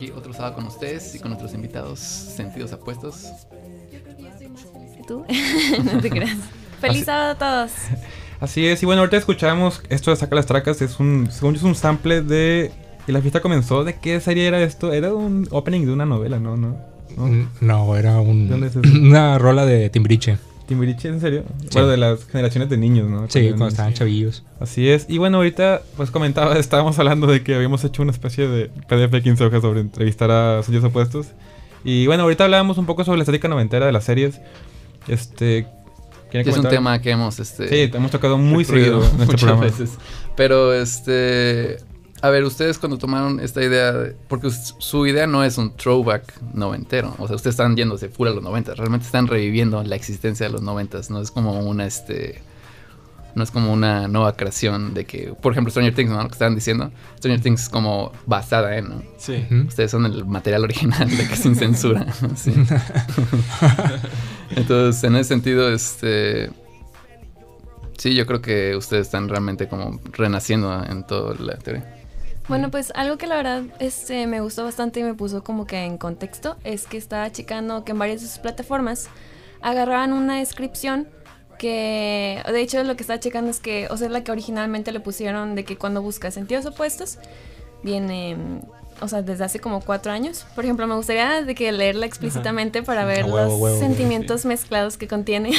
Y otro sábado con ustedes y con nuestros invitados sentidos apuestos. ¿Tú? no te creas. Feliz Así- sábado a todos. Así es, y bueno, ahorita escuchábamos esto de Saca las Tracas, es un, según yo es un sample de... Y la fiesta comenzó, ¿de qué serie era esto? Era un opening de una novela, ¿no? ¿No? ¿No? Mm, No, era un, ¿Dónde es eso? una rola de Timbiriche. ¿Timbiriche, en serio? Bueno, de las generaciones de niños, ¿no? Sí, cuando estaban niños. chavillos. Así es, y bueno, ahorita pues comentaba, estábamos hablando de que habíamos hecho una especie de PDF de 15 hojas sobre entrevistar a suyos opuestos. Y bueno, ahorita hablábamos un poco sobre la estética noventera de las series. Este... ¿quieren Que es un tema que hemos este, Sí, te hemos tocado muy seguido en este muchas programa. veces. Pero este a ver, ustedes cuando tomaron esta idea, de- porque su idea no es un throwback noventero, o sea, ustedes están yéndose full a los noventas, realmente están reviviendo la existencia de los noventas, no es como una este no es como una nueva creación de que, por ejemplo, Stranger Things, ¿no? Lo que estaban diciendo. Stranger Things es como basada en, ¿no? Sí. Ustedes son el material original de que sin censura. sí. Entonces, en ese sentido, este. Sí, yo creo que ustedes están realmente como renaciendo en toda la teoría. Bueno, pues algo que la verdad este, me gustó bastante y me puso como que en contexto es que estaba checando que en varias de sus plataformas agarraban una descripción que, de hecho, lo que estaba checando es que, o sea, es la que originalmente le pusieron de que cuando buscas sentidos opuestos, viene, mm, o sea, desde hace como cuatro años. Por ejemplo, me gustaría de que leerla explícitamente para ver huevo, los huevo, sentimientos mezclados que contiene.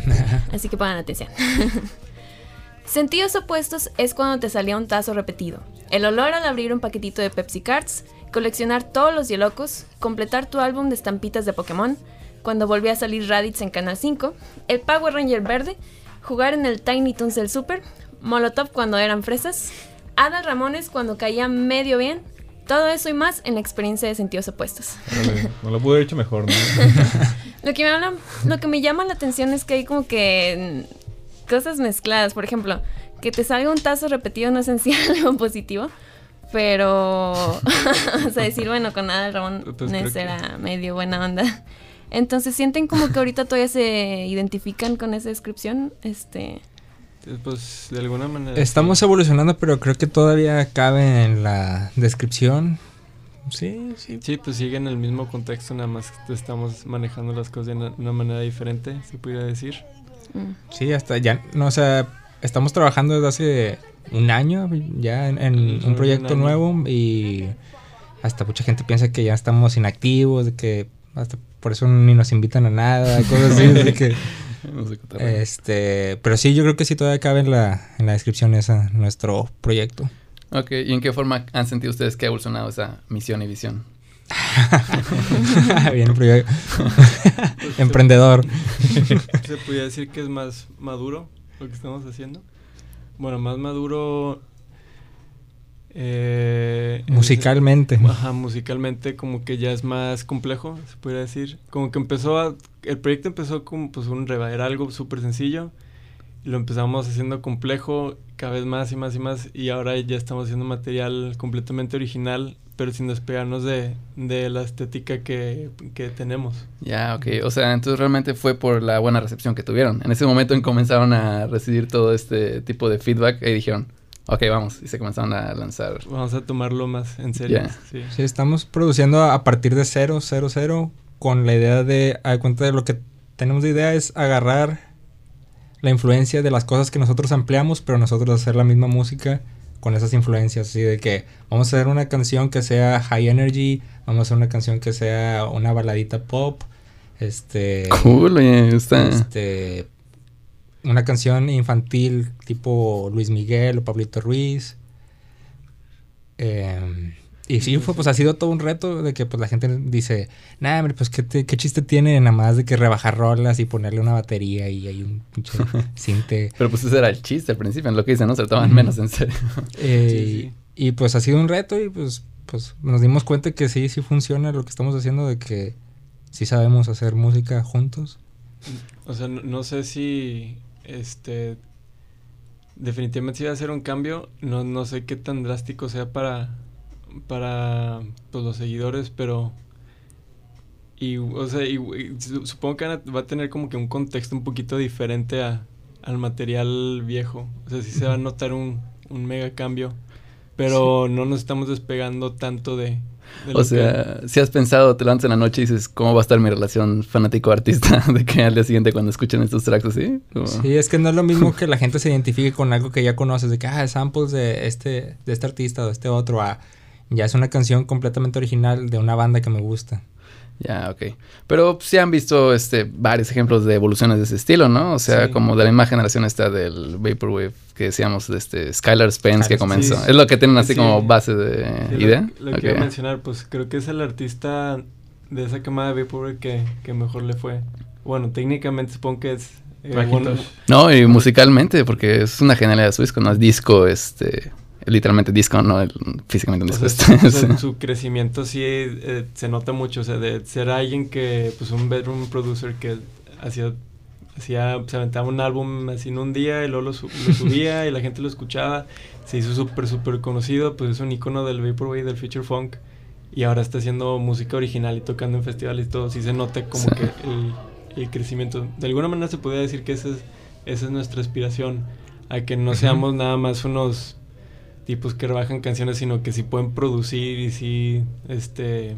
Así que pongan atención. Sentidos opuestos es cuando te salía un tazo repetido. El olor al abrir un paquetito de Pepsi Cards, coleccionar todos los Yelocos, completar tu álbum de estampitas de Pokémon, cuando volvía a salir Raditz en Canal 5, el Power Ranger verde, jugar en el Tiny Toons del Super, Molotov cuando eran fresas, Ada Ramones cuando caía medio bien, todo eso y más en la experiencia de sentidos opuestos. No lo pude haber hecho mejor, ¿no? Lo que me habla, lo que me llama la atención es que hay como que cosas mezcladas. Por ejemplo, que te salga un tazo repetido no es en sí algo positivo. Pero, o sea, decir, bueno, con nada Ramón Pues Nes que- era medio buena onda. Entonces, ¿sienten como que ahorita todavía se identifican con esa descripción? Este, Eh, Pues de alguna manera. Estamos evolucionando, pero creo que todavía cabe en la descripción. Sí, sí. Sí, pues sigue en el mismo contexto, nada más que estamos manejando las cosas de una, una manera diferente, se pudiera decir. mm, Sí, hasta ya. No, o sea, estamos trabajando desde hace un año ya en, un proyecto nuevo y hasta mucha gente piensa que ya estamos inactivos, de que hasta por eso ni nos invitan a nada, cosas así, de que este, pero sí, yo creo que sí todavía cabe en la, en la descripción esa nuestro proyecto. Ok, ¿y en qué forma han sentido ustedes que ha evolucionado esa misión y visión? Bien, proyecto. Emprendedor. Se pudiera decir que es más maduro lo que estamos haciendo. Bueno, más maduro. eh, en Musicalmente. ese- Ajá, musicalmente como que ya es más complejo, se pudiera decir. Como que empezó a... El proyecto empezó como pues un reba, era algo súper sencillo. Y lo empezamos haciendo complejo cada vez más y más y más. Y ahora ya estamos haciendo material completamente original, pero sin despegarnos de, de la estética que, que tenemos. Ya, ok. O sea, entonces realmente fue por la buena recepción que tuvieron. En ese momento en que comenzaron a recibir todo este tipo de feedback y dijeron, ok, vamos. Y se comenzaron a lanzar. Vamos a tomarlo más en serio. Sí. Sí, estamos produciendo a partir de cero, cero, cero, con la idea de, a cuenta de lo que tenemos de idea es agarrar la influencia de las cosas que nosotros ampliamos, pero nosotros hacer la misma música con esas influencias, así de que vamos a hacer una canción que sea high energy, vamos a hacer una canción que sea una baladita pop, este, Cool, está... este, una canción infantil tipo Luis Miguel o Pablito Ruiz. Eh, y sí, fue, pues ha sido todo un reto de que pues la gente dice, nah, hombre, pues ¿qué, te- qué chiste tiene nada más de que rebajar rolas y ponerle una batería y hay un pinche cinte. Pero pues ese era el chiste al principio, en lo que dicen, ¿no? Se lo toman menos en serio. Eh, Sí, sí. Y pues ha sido un reto y pues, pues nos dimos cuenta que sí, sí funciona lo que estamos haciendo, de que sí sabemos hacer música juntos. O sea, no, no sé si este definitivamente sí va a ser un cambio. No, no sé qué tan drástico sea para para pues, los seguidores, pero y o sea, y- y su- supongo que van a- va a tener como que un contexto un poquito diferente a, al material viejo. O sea, sí se va a notar un, un mega cambio. Pero no nos estamos despegando tanto de, de O sea, si has pensado, te levantas en la noche y dices, ¿cómo va a estar mi relación fanático-artista? De que al día siguiente cuando escuchen estos tracks así. Como- Sí, es que no es lo mismo que la gente se identifique con algo que ya conoces, de que, ah, samples de este, de este artista o de este otro, a ya es una canción completamente original de una banda que me gusta. Ya, ok. Pero sí han visto este, varios ejemplos de evoluciones de ese estilo, ¿no? O sea, Sí. como de la misma generación esta del Vaporwave que decíamos de este Skylar Spence que comenzó. Es lo que tienen así Sí. como base de lo- idea. Lo, que iba a mencionar, pues creo que es el artista de esa camada de Vaporwave que, que mejor le fue. Bueno, técnicamente supongo que es... eh, bueno, No, y musicalmente, porque es una genialidad de su disco, no es disco, este, literalmente disco, no el- físicamente un o disco. sea, o sea, su crecimiento sí eh, se nota mucho, o sea, de ser alguien que, pues un bedroom producer que hacía, hacía, se aventaba un álbum así en un día y luego lo, su- lo subía y la gente lo escuchaba, se hizo súper, súper conocido, pues es un icono del Vaporwave, del Future Funk, y ahora está haciendo música original y tocando en festivales y todo, sí se nota como Sí. que el, el crecimiento. De alguna manera se podría decir que esa es, esa es nuestra aspiración, a que no Ujú. seamos nada más unos tipos que rebajan canciones, sino que sí pueden producir y sí, este,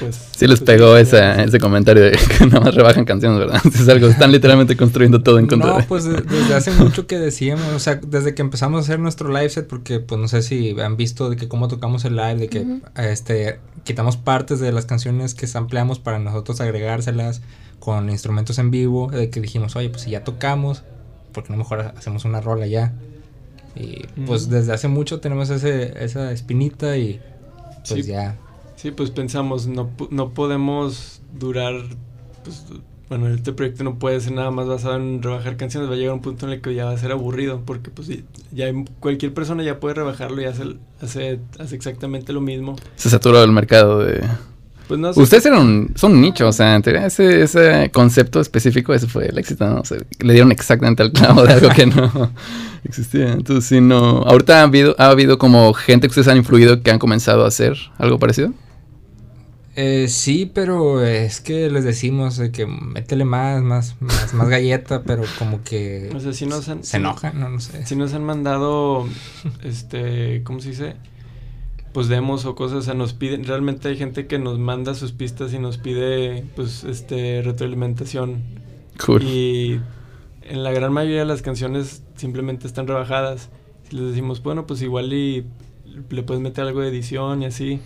pues... Sí les pues, pegó esa, ese comentario de que nada más rebajan canciones, ¿verdad? Es algo, están literalmente construyendo todo en contra No, de... pues de- desde hace mucho que decíamos, o sea, desde que empezamos a hacer nuestro live set, porque pues no sé si han visto de que cómo tocamos el live, de que este quitamos partes de las canciones que sampleamos para nosotros agregárselas con instrumentos en vivo, de que dijimos, oye, pues si ya tocamos, ¿por qué no mejor ha- hacemos una rola ya? Y pues desde hace mucho tenemos ese, esa espinita y pues Sí. ya. Sí, pues pensamos, no, pu- no podemos durar, pues, bueno, este proyecto no puede ser nada más basado en rebajar canciones, va a llegar un punto en el que ya va a ser aburrido, porque pues sí, ya cualquier persona ya puede rebajarlo y hace, hace, hace exactamente lo mismo. Se saturó el mercado de... Pues no sé. Ustedes eran un, son un nicho, o sea, en teoría ese, ese concepto específico, ese fue el éxito, ¿no? O sea, le dieron exactamente al clavo de algo que no existía. Entonces, sí, no... ¿Ahorita ha habido, ha habido como gente que ustedes han influido que han comenzado a hacer algo parecido? Eh, sí, pero es que les decimos de que métele más, más, más, más galleta, pero como que O sea, sí nos han- se enojan, no, no sé. Si nos han mandado, este, ¿cómo se dice? Pues demos o cosas, o sea, nos piden, realmente hay gente que nos manda sus pistas y nos pide, pues, este, retroalimentación. Cool. Y en la gran mayoría de las canciones simplemente están rebajadas. Si les decimos, bueno, pues igual y le puedes meter algo de edición y así.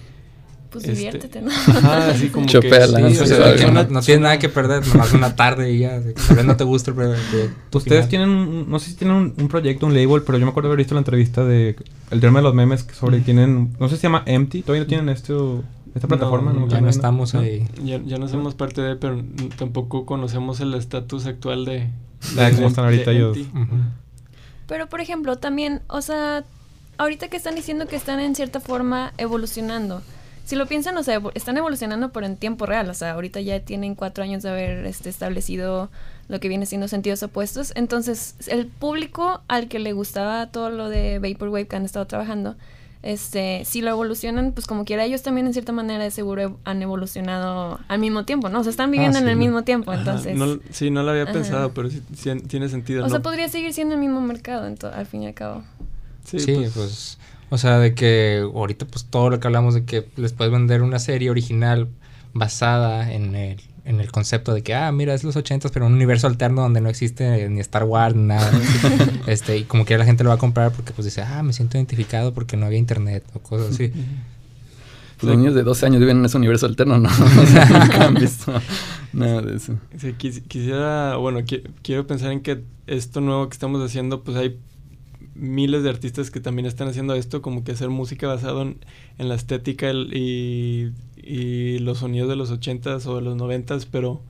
Pues Este, diviértete, ¿no? Ajá, así como que... Sí, ¿no? o sea, de que no, no tienes nada que perder, nomás una tarde y ya. de Tal vez no te gusta el proyecto. Ustedes final. tienen, un- no sé si tienen un, un proyecto, un label, pero yo me acuerdo haber visto la entrevista de el tema de los memes que sobre tienen, no sé si se llama Empty, todavía no tienen esto, esta plataforma, ya no estamos ¿No? ahí. Ya, ya no somos parte de, pero tampoco conocemos el estatus actual de... Ah, de- cómo están ahorita de ellos. Pero, por ejemplo, también, o sea, ahorita que están diciendo que están en cierta forma evolucionando, si lo piensan, o sea, están evolucionando pero en tiempo real, o sea, ahorita ya tienen cuatro años de haber este, establecido lo que viene siendo sentidos opuestos, entonces el público al que le gustaba todo lo de Vaporwave que han estado trabajando, este, si lo evolucionan, pues como quiera, ellos también en cierta manera de seguro han evolucionado al mismo tiempo, ¿no? O sea, están viviendo en sí. el mismo tiempo, Ajá, entonces... no- sí, no lo había Ajá. pensado, pero sí, sí tiene sentido. o sea, podría seguir siendo el mismo mercado, al fin y al cabo. Sí, Sí, pues, pues, o sea, de que ahorita pues todo lo que hablamos de que les puedes vender una serie original basada en el, en el concepto de que, ah, mira, es los ochentas, pero un universo alterno donde no existe ni Star Wars ni nada. este, y como que la gente lo va a comprar porque pues dice, ah, me siento identificado porque no había internet o cosas así. Pues los niños de 12 años viven en ese universo alterno, ¿no? O sea, nunca han visto nada de eso. sí, quisiera, bueno, qui- quiero pensar en que esto nuevo que estamos haciendo, pues hay miles de artistas que también están haciendo esto, como que hacer música basado en, en la estética el- y, y los sonidos de los ochentas o de los noventas, pero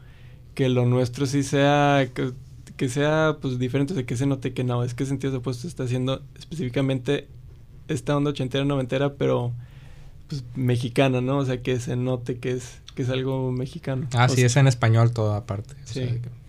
que lo nuestro sí sea, que, que sea pues diferente, de que se note que no, es que Sentidos Opuestos está haciendo específicamente esta onda ochentera, noventera, pero pues mexicana, ¿no? O sea, que se note que es, que es algo mexicano. Ah, O sí, sea, es en español todo aparte. o Sí. sea, que-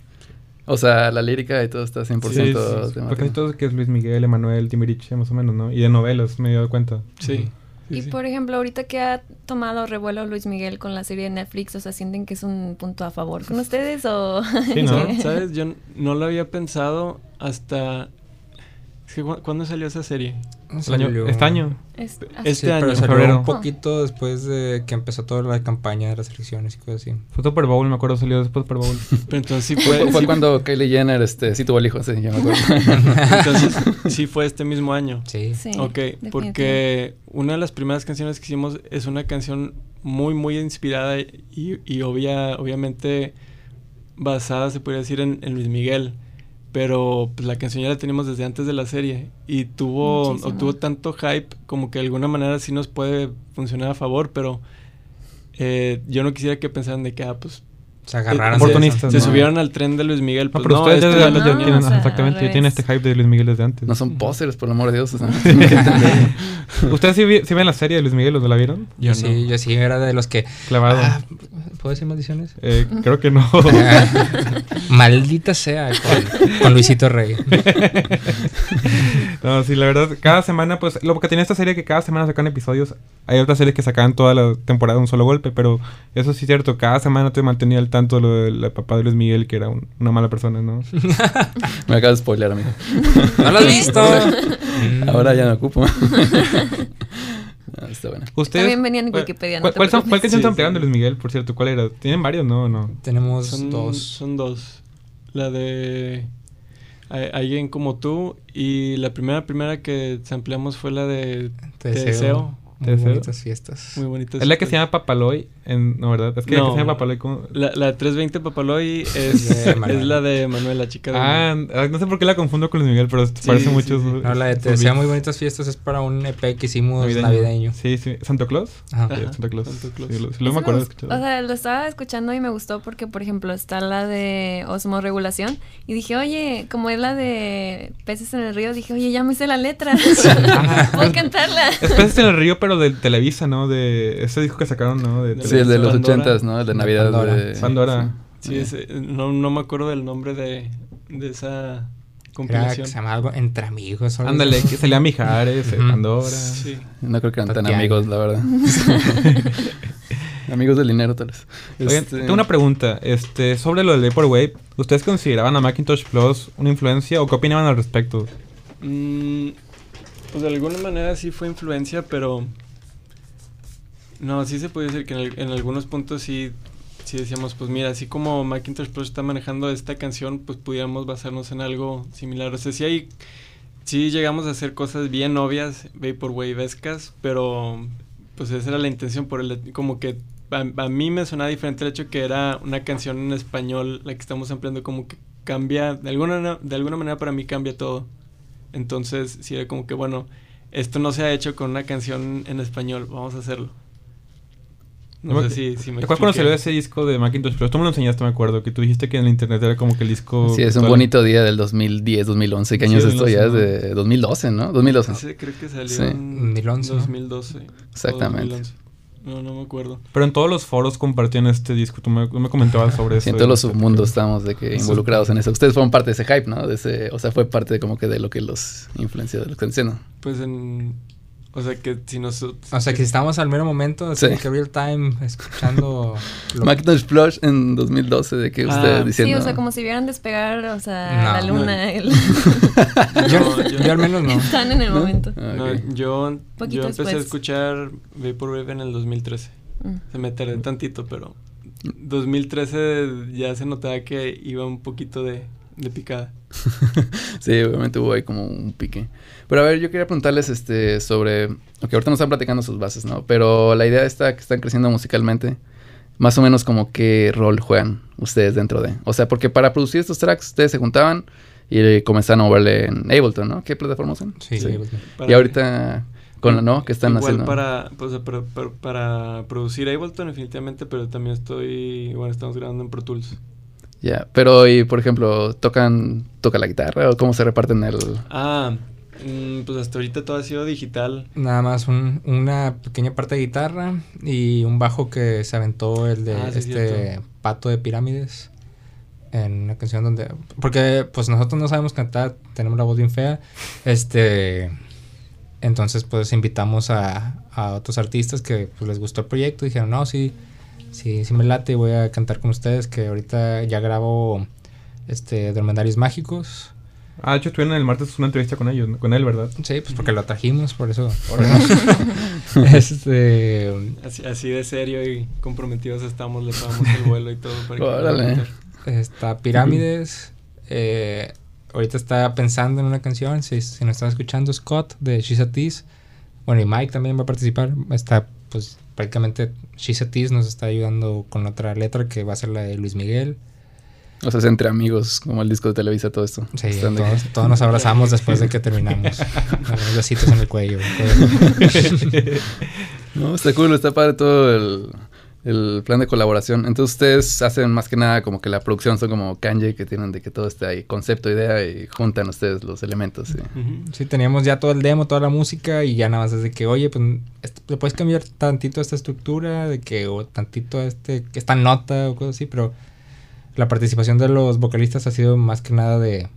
O sea, la lírica y todo está 100% Sí, sí, sí. casi todo que es Luis Miguel, Emanuel, Timbiriche, más o menos, ¿no? Y de novelas, me he dado cuenta. Sí. Y sí. por ejemplo, ahorita que ha tomado revuelo Luis Miguel con la serie de Netflix, o sea, ¿sienten que es un punto a favor con ustedes o...? Sí, ¿no? ¿Sabes? Yo no lo había pensado hasta... Es que, ¿cu- ¿Cuándo salió esa serie? El año- Salió- este año. Es- ah, Este Sí, año, pero salió febrero. un poquito después de que empezó toda la campaña de las elecciones y cosas así. Fue Super Bowl, me acuerdo, salió después Super Bowl. Pero entonces sí Fue, fue, sí- cuando Kylie Jenner este, sí tuvo el hijo, sí, ya me acuerdo. entonces sí fue este mismo año. Sí. sí, ok, porque una de las primeras canciones que hicimos es una canción muy, muy inspirada y, y obvia, obviamente basada, se podría decir, en, en Luis Miguel. Pero pues, la canción ya la teníamos desde antes de la serie y tuvo, Muchísimo. obtuvo tanto hype como que de alguna manera sí nos puede funcionar a favor, pero eh, yo no quisiera que pensaran de que, ah, pues Se agarraron. se- de eso. Oportunistas, se ¿no? subieron al tren de Luis Miguel. No, Pues pero no, ustedes ya, esto ya- ya ya lo no, tienen, o sea, exactamente, ya tienen este hype de Luis Miguel desde antes. No son pósters, por el amor de Dios. o sea. ¿Ustedes sí, sí ven la serie de Luis Miguel no la vieron? Yo sí, yo sí era de los que. Clavado. Ah, ¿Puedo decir maldiciones? Eh, creo que no. Maldita sea con, con Luisito Rey. no, sí, la verdad, cada semana, pues, lo que tiene esta serie es que cada semana sacan episodios. Hay otras series que sacan toda la temporada de un solo golpe, pero eso sí es cierto, cada semana te mantenía al tanto lo del papá de Luis Miguel, que era un- una mala persona, ¿no? Me acabas de spoiler, amigo. ¿No lo has visto? Ahora ya me ocupo. Ah, está bueno. Ustedes, También venían en ¿cuál- Wikipedia, no ¿Cuál, te cuál son- preocupes. cuál canción Sí, están pegando de Luis Miguel, por cierto? ¿Cuál era? ¿Tienen varios? No, no. Tenemos Son dos. Son dos. La de Alguien como tú y la primera primera que sampleamos fue la de Te Te deseo. deseo. Muy bonitas fiestas. muy bonita. Es la que se llama Papaloy, en, no, ¿verdad? Es que No. se llama Papaloy como... La, la 320 Papaloy es, es la de Manuel, la chica de Ah, ah, no sé por qué la confundo con Luis Miguel, pero Sí, parece sí. mucho. No, la de Te muy bonitas fiestas es para un EP que hicimos navideño. Sí, sí. ¿Santo Claus? Ajá. Sí, Ajá, Santa Claus. Santa Claus. Sí, lo, sí, Eso lo me acuerdo de gust- escuchar. O sea, lo estaba escuchando y me gustó porque, por ejemplo, está la de osmorregulación. Y dije, oye, como es la de peces en el río, dije, oye, ya me hice la letra. Puedo cantarla. Es Peces en el Río, pero de Televisa, ¿no? De ese disco que sacaron, ¿no? De Sí, el de los Pandora. ochentas, ¿no? El de De Navidad. Pandora. de- Pandora. Sí, ese- no, no me acuerdo del nombre de, de esa Era que compilación. se llama algo entre amigos. o algo Ándale, que salía Mijares, Ujú. Pandora. Sí. No creo que eran tan amigos, la verdad. amigos del dinero, tal vez. Oigan, Este, tengo una pregunta. Este, sobre lo del Vaporwave, ¿ustedes consideraban a Macintosh Plus una influencia o qué opinaban al respecto? Mm, pues de alguna manera sí fue influencia, pero... No, sí se puede decir que en, al- en algunos puntos sí, sí decíamos, pues mira, así como Macintosh Plus está manejando esta canción, pues pudiéramos basarnos en algo similar. O sea, sí hay... Sí llegamos a hacer cosas bien obvias, Vaporwave-escas, pero pues esa era la intención, por el, como que a, mí me sonaba diferente el hecho que era una canción en español, la que estamos ampliando, como que cambia, de alguna, de alguna manera para mí cambia todo. Entonces, sí era como que, bueno, esto no se ha hecho con una canción en español, vamos a hacerlo. No sé si, si me ¿Te acuerdas cuando salió ese disco de Macintosh Plus? Tú me lo enseñaste, me acuerdo, que tú dijiste que en el internet era como que el disco... Sí, es un bonito día del 2010, 2011. ¿Qué Sí, año es esto? 2011, Ya es ¿no? de 2012, ¿no? 2012. Ese creo que salió Sí. en 2011, ¿no? 2012. o Exactamente. 2011. No, no me acuerdo. Pero en todos los foros compartían este disco. Tú me, comentabas sobre eso. Sí, en todos los submundos estamos de que involucrados en eso. Ustedes fueron parte de ese hype, ¿no? De ese, o sea, fue parte de como que de lo que los influenció de lo que están diciendo. Pues en... O sea, que si nosotros... O sea, que si estamos al mero momento, así Sí. que real time, escuchando. lo- Macintosh Plus en 2012, de que Ah, ustedes sí, diciendo. Sí, o sea, como si vieran despegar, o sea, No. la luna. el- yo, No, yo- yo al menos no. Están en el ¿No? momento. Ah, No, ok. yo, Poquito yo empecé a después. escuchar Vaporwave en el 2013. Mm. Se me tardé tantito, pero 2013 ya se notaba que iba un poquito de, de picada. Sí, obviamente hubo ahí como un pique. Pero a ver, yo quería preguntarles este sobre. Ok, ahorita nos están platicando sus bases, ¿no? Pero la idea está que están creciendo musicalmente. Más o menos como qué rol juegan ustedes dentro de. O sea, porque para producir estos tracks ustedes se juntaban y eh, comenzaron a moverle en Ableton, ¿no? ¿Qué plataforma usan? Sí, Para- Y ahorita con la no, ¿qué están Igual haciendo? para, pues, para, para, para producir Ableton definitivamente, pero también estoy, bueno, estamos grabando en Pro Tools. Ya, pero y por ejemplo, tocan toca la guitarra o cómo se reparten el Ah, mm, pues hasta ahorita todo ha sido digital. Nada más un- una pequeña parte de guitarra y un bajo que se aventó el de Ah, sí, este cierto. pato de pirámides en una canción donde porque pues nosotros no sabemos cantar, tenemos la voz bien fea. Este entonces pues invitamos a, a otros artistas que pues, les gustó el proyecto y dijeron, "No, sí, sí, sí me late y voy a cantar con ustedes que ahorita ya grabo este Dromedarios Mágicos Ah, de hecho, estuvieron el martes una entrevista con ellos, con él, ¿verdad? Sí, pues porque lo trajimos, por eso. este. Así, así de serio y comprometidos estamos, le pagamos el vuelo y todo para que Órale. Está Pirámides. eh, ahorita está pensando en una canción. Si, si nos están escuchando, Scott de She's a Tease. Bueno, y Mike también va a participar. Está, pues, prácticamente Tease nos está ayudando con otra letra que va a ser la de Luis Miguel. O sea, es entre amigos, como el disco de Televisa, todo esto. Sí, de- todos, todos nos abrazamos después de que terminamos. Besitos en el cuello. No, está cool, está padre todo el, el plan de colaboración. Entonces ustedes hacen más que nada como que la producción son como Kanye que tienen de que todo esté ahí, concepto, idea y juntan ustedes los elementos. sí. Sí, teníamos ya todo el demo, toda la música y ya nada más es de que, oye, pues est- le puedes cambiar tantito esta estructura, de que, o tantito este, esta nota o cosas así, pero la participación de los vocalistas ha sido más que nada de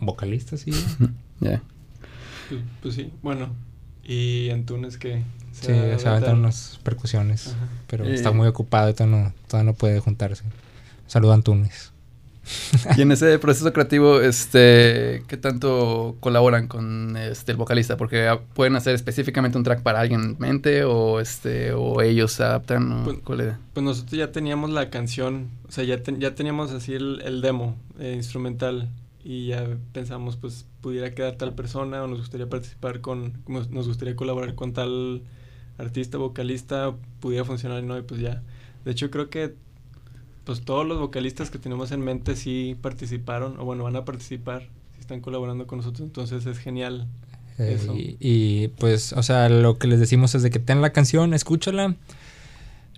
vocalistas, sí. Ya. Pues, pues sí, bueno. Y Antunes Sí, se va a aventar unas percusiones, Ajá. pero Eh. está muy ocupado y todavía no, todavía no puede juntarse. Saludo a Antunes. Y en ese proceso creativo, este, ¿qué tanto colaboran con este el vocalista? Porque ah, pueden hacer específicamente un track para alguien en mente o este o ellos se adaptan o Pues- cuál es? Pues nosotros ya teníamos la canción, o sea, ya, ten- ya teníamos así el, el demo eh, instrumental y ya pensamos, pues, pudiera quedar tal persona o nos gustaría participar con, nos gustaría colaborar con tal artista, vocalista, pudiera funcionar, ¿no? Y pues ya. De hecho, creo que, pues, todos los vocalistas que tenemos en mente sí participaron, o bueno, van a participar, sí están colaborando con nosotros, entonces es genial. Eh, Eso. y, y, pues, o sea, lo que les decimos es de que ten la canción, escúchala.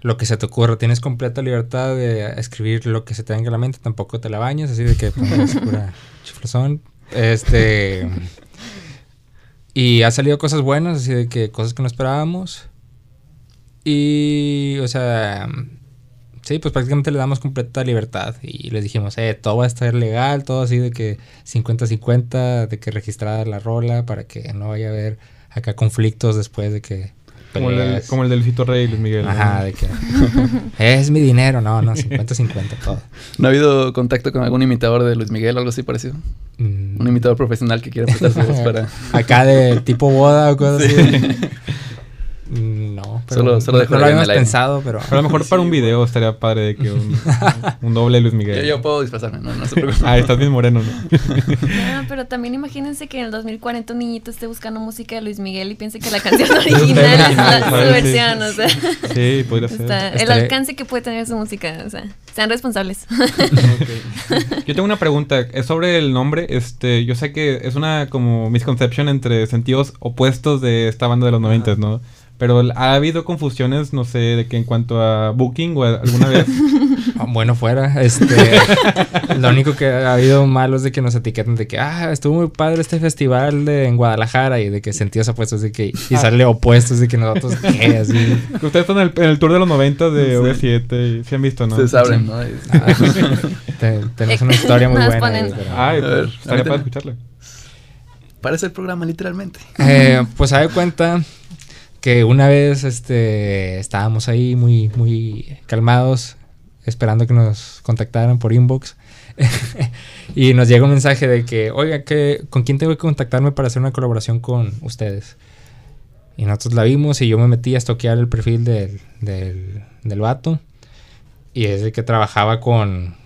Lo que se te ocurra, tienes completa libertad de escribir lo que se te venga a la mente, tampoco te la bañes, así de que pongas pura chiflazón. Este. Y ha salido cosas buenas, así de que cosas que no esperábamos. Y, o sea, sí, pues prácticamente le damos completa libertad. Y les dijimos, eh, todo va a estar legal, todo así de que 50-50, de que registrada la rola para que no vaya a haber acá conflictos después de que. Como el, del, como el del Luisito Rey, Luis Miguel. ¿no? Ajá, de que. es mi dinero, no, no, 50-50 todo. ¿No ha habido contacto con algún imitador de Luis Miguel o algo así parecido? Mm. Un imitador profesional que quiera prestar su voz para... Acá de tipo boda o cosas así. No, pero Solo- solo no, dejo no de lo habíamos pensado, pero. Pero a lo mejor para un video estaría padre de que un, un doble Luis Yo, Miguel. yo puedo disfrazarme, no, no se preocupen. Ah, estás bien moreno, ¿no? Ah, pero también imagínense que en el 2040 un niñito esté buscando música de Luis Miguel y piense que la canción original es la, su Sí. versión, o sea. Sí, podría ser. está- el Estaré- alcance que puede tener su música, o sea, sean responsables. Yo tengo una pregunta, es sobre el nombre. Este, yo sé que es una como misconception entre sentidos opuestos de esta banda de los noventas, ¿no? Pero ha habido confusiones, no sé, de que en cuanto a booking o a- alguna vez. Ah, Bueno, fuera. Este, lo único que ha habido malo es de que nos etiquetan de que, ah, estuvo muy padre este festival de, en Guadalajara y de que sentidos opuestos de que, y sale opuestos de que nosotros, ¿qué? Así. Ustedes están en el, en el tour de los 90 de Sí. OV7 y se han visto, ¿no? Ustedes saben, ¿no? Ah, te- tenemos una historia muy buena. güey, pero- Ay, A ver, pues, estaría ahorita- para escucharla. Parece el programa literalmente. Eh, pues se da cuenta que una vez este, estábamos ahí muy, muy calmados, esperando que nos contactaran por inbox. y nos llega un mensaje de que, oiga, que, ¿con quién tengo que contactarme para hacer una colaboración con ustedes? Y nosotros la vimos y yo me metí a estoquear el perfil del, del, del vato. Y es el que trabajaba con,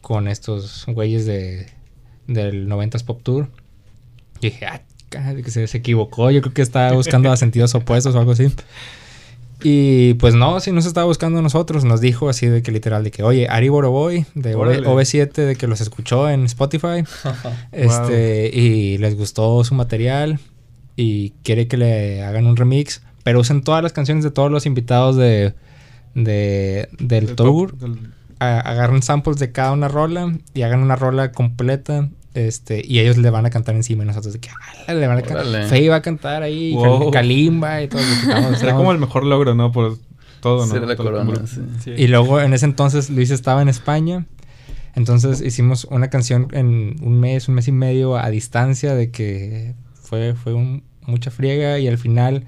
con estos güeyes de, del 90s Pop Tour. Y dije, ah, que se, se equivocó. Yo creo que estaba buscando a sentidos opuestos o algo así. Y pues no, sí nos estaba buscando a nosotros. Nos dijo así de que literal, de que, oye, Ari Boroboy de Órale. OV7, de que los escuchó en Spotify. este, y les gustó su material. Y quiere que le hagan un remix. Pero usen todas las canciones de todos los invitados de, de, del Del tour top- del- a- agarren samples de cada una rola y hagan una rola completa. Este, y ellos le van a cantar encima y nosotros de que "Ah, le van a cantar. Faye va a cantar ahí, Wow. Kalimba y todo. lo que estamos- Será como el mejor logro, ¿no? Por todo, ¿no? Ser la Todo el corona, grupo. sí. Sí. Y luego en ese entonces Luis estaba en España. Entonces hicimos una canción en un mes, un mes y medio a distancia de que fue, fue un- mucha friega y al final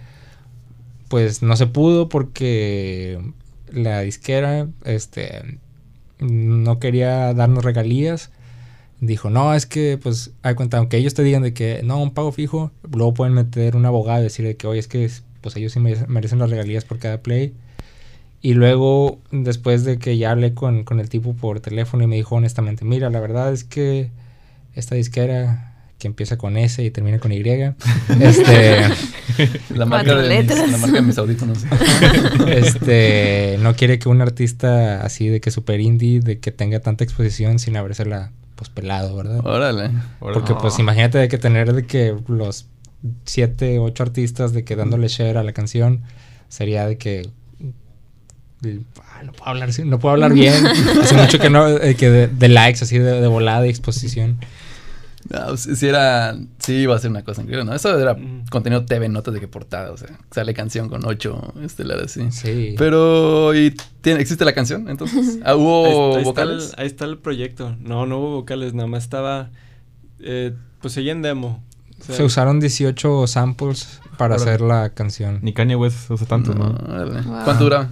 pues no se pudo porque la disquera este no quería darnos regalías. Dijo, no, es que, pues, hay cuenta, aunque ellos te digan de que no, un pago fijo, luego pueden meter un abogado y decirle que, oye, es que, pues, ellos sí mere- merecen las regalías por cada play. Y luego, después de que ya hablé con, con el tipo por teléfono y me dijo honestamente, mira, la verdad es que esta disquera que empieza con S y termina con Y, este, La marca, de mis, letras. la marca de mis audífonos. este, no quiere que un artista así de que super indie, de que tenga tanta exposición sin habérsela, pues, pelado, ¿verdad? Órale. Porque pues imagínate de que tener de que los siete, ocho artistas de que dándole share a la canción sería de que ah, no puedo hablar no puedo hablar bien. Hace mucho que no de que de, de likes así de, de volada y exposición. No, sí, sí era, sí iba a ser una cosa increíble, ¿no? Eso era Mm. contenido TV, notas de que portada, o sea, sale canción con ocho estelares, sí. Sí. Pero, ¿y tiene, existe la canción entonces? Ah, Ahí- ¿Hubo ahí, vocales? Está el, ahí está el proyecto. No, no hubo vocales, nada más estaba. eh, pues seguía en demo. O sea, Se usaron 18 samples para hacer la canción. Ni Kanye West usa tanto, ¿no? Wow. ¿Cuánto duraba?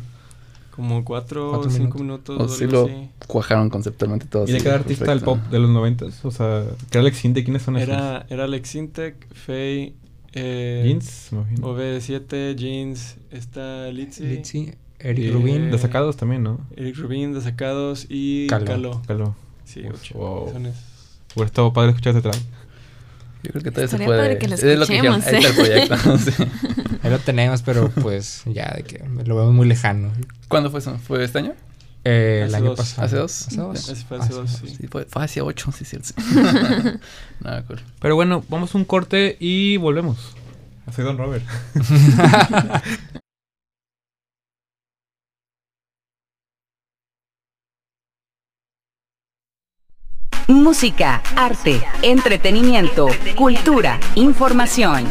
Como cuatro o Cuatro cinco minutos. O o sí lo así. cuajaron conceptualmente todo. ¿Y de cada artista del perfecto. pop de los noventas? O sea, ¿qué era Alex Intec? ¿Quiénes son esos? Era, era Alex Intec, Faye, eh, Jeans, me imagino. OV7, Jeans, está Litzy, Litzy, Eric Eh, Rubin. Desacados también, ¿no? Eric Rubin, Desacados y Caló. Caló. Caló. Sí, Uf, ocho. wow. Son esos. Hubiera estado padre escuchar ese track. Yo creo que todavía se Estaría puede. padre que lo es lo que escuchemos, ahí está el proyecto. sí. Ahí lo tenemos, pero pues ya de que lo vemos muy lejano. ¿Cuándo fue eso? ¿Fue este año? Eh, el Hace año dos. pasado. ¿Hace dos? ¿Hace dos? Fue hace dos, sí. Sí, fue, fue hacia ocho, sí, cierto. Sí. Nada, cool. Pero bueno, vamos a un corte y volvemos. Soy Don Robert. Música, arte, entretenimiento, cultura, información.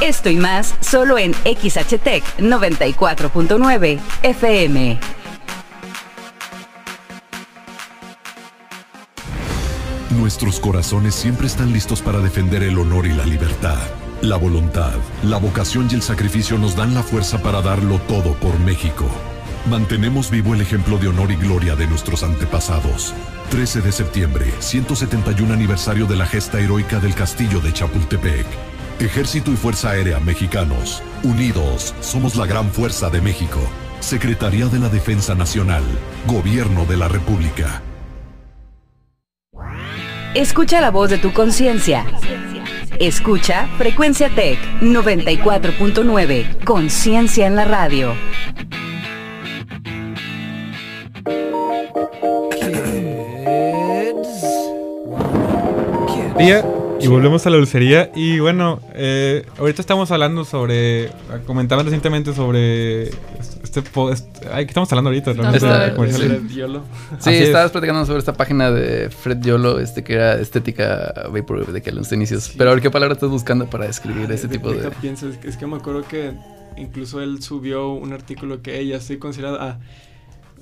Esto y más solo en XHTEC 94.9 FM. Nuestros corazones siempre están listos para defender el honor y la libertad. La voluntad, la vocación y el sacrificio nos dan la fuerza para darlo todo por México. Mantenemos vivo el ejemplo de honor y gloria de nuestros antepasados. 13 de septiembre, 171 aniversario de la gesta heroica del castillo de Chapultepec. Ejército y Fuerza Aérea Mexicanos, unidos, somos la gran fuerza de México. Secretaría de la Defensa Nacional, Gobierno de la República. Escucha la voz de tu conciencia. Escucha Frecuencia Tech 94.9. Conciencia en la radio. Día y volvemos a la dulcería. Y bueno, eh, ahorita estamos hablando sobre. Comentaban recientemente sobre. Este. po- este- ay, ¿qué estamos hablando ahorita? realmente, Esta- de comerciales. Red Yolo. Sí, es. estabas platicando sobre esta página de Fred Yolo, este que era estética Vaporwave de que a los inicios. Pero a ver qué palabra estás buscando para describir ese tipo de. Deja pienso, es, que, es que me acuerdo que incluso él subió un artículo que ella estoy considerado ah,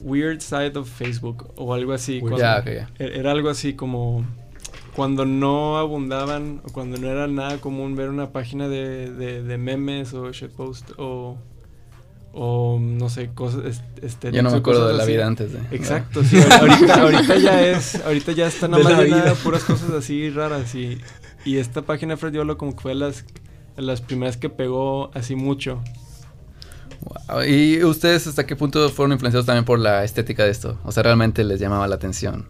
Weird Side of Facebook o algo así. Weird. cuando- Ya, ok, ya. e- Era algo así como cuando no abundaban o cuando no era nada común ver una página de, de, de memes o shitpost o, o no sé, cosas est- estéticas Yo no me acuerdo de la así. vida antes de. Exacto, sí, ahorita, ahorita ya es, ahorita ya está nada más de puras cosas así raras y, y esta página de Fred Yolo como que fue las, las primeras que pegó así mucho. Wow. ¿Y ustedes hasta qué punto fueron influenciados también por la estética de esto? O sea, realmente les llamaba la atención.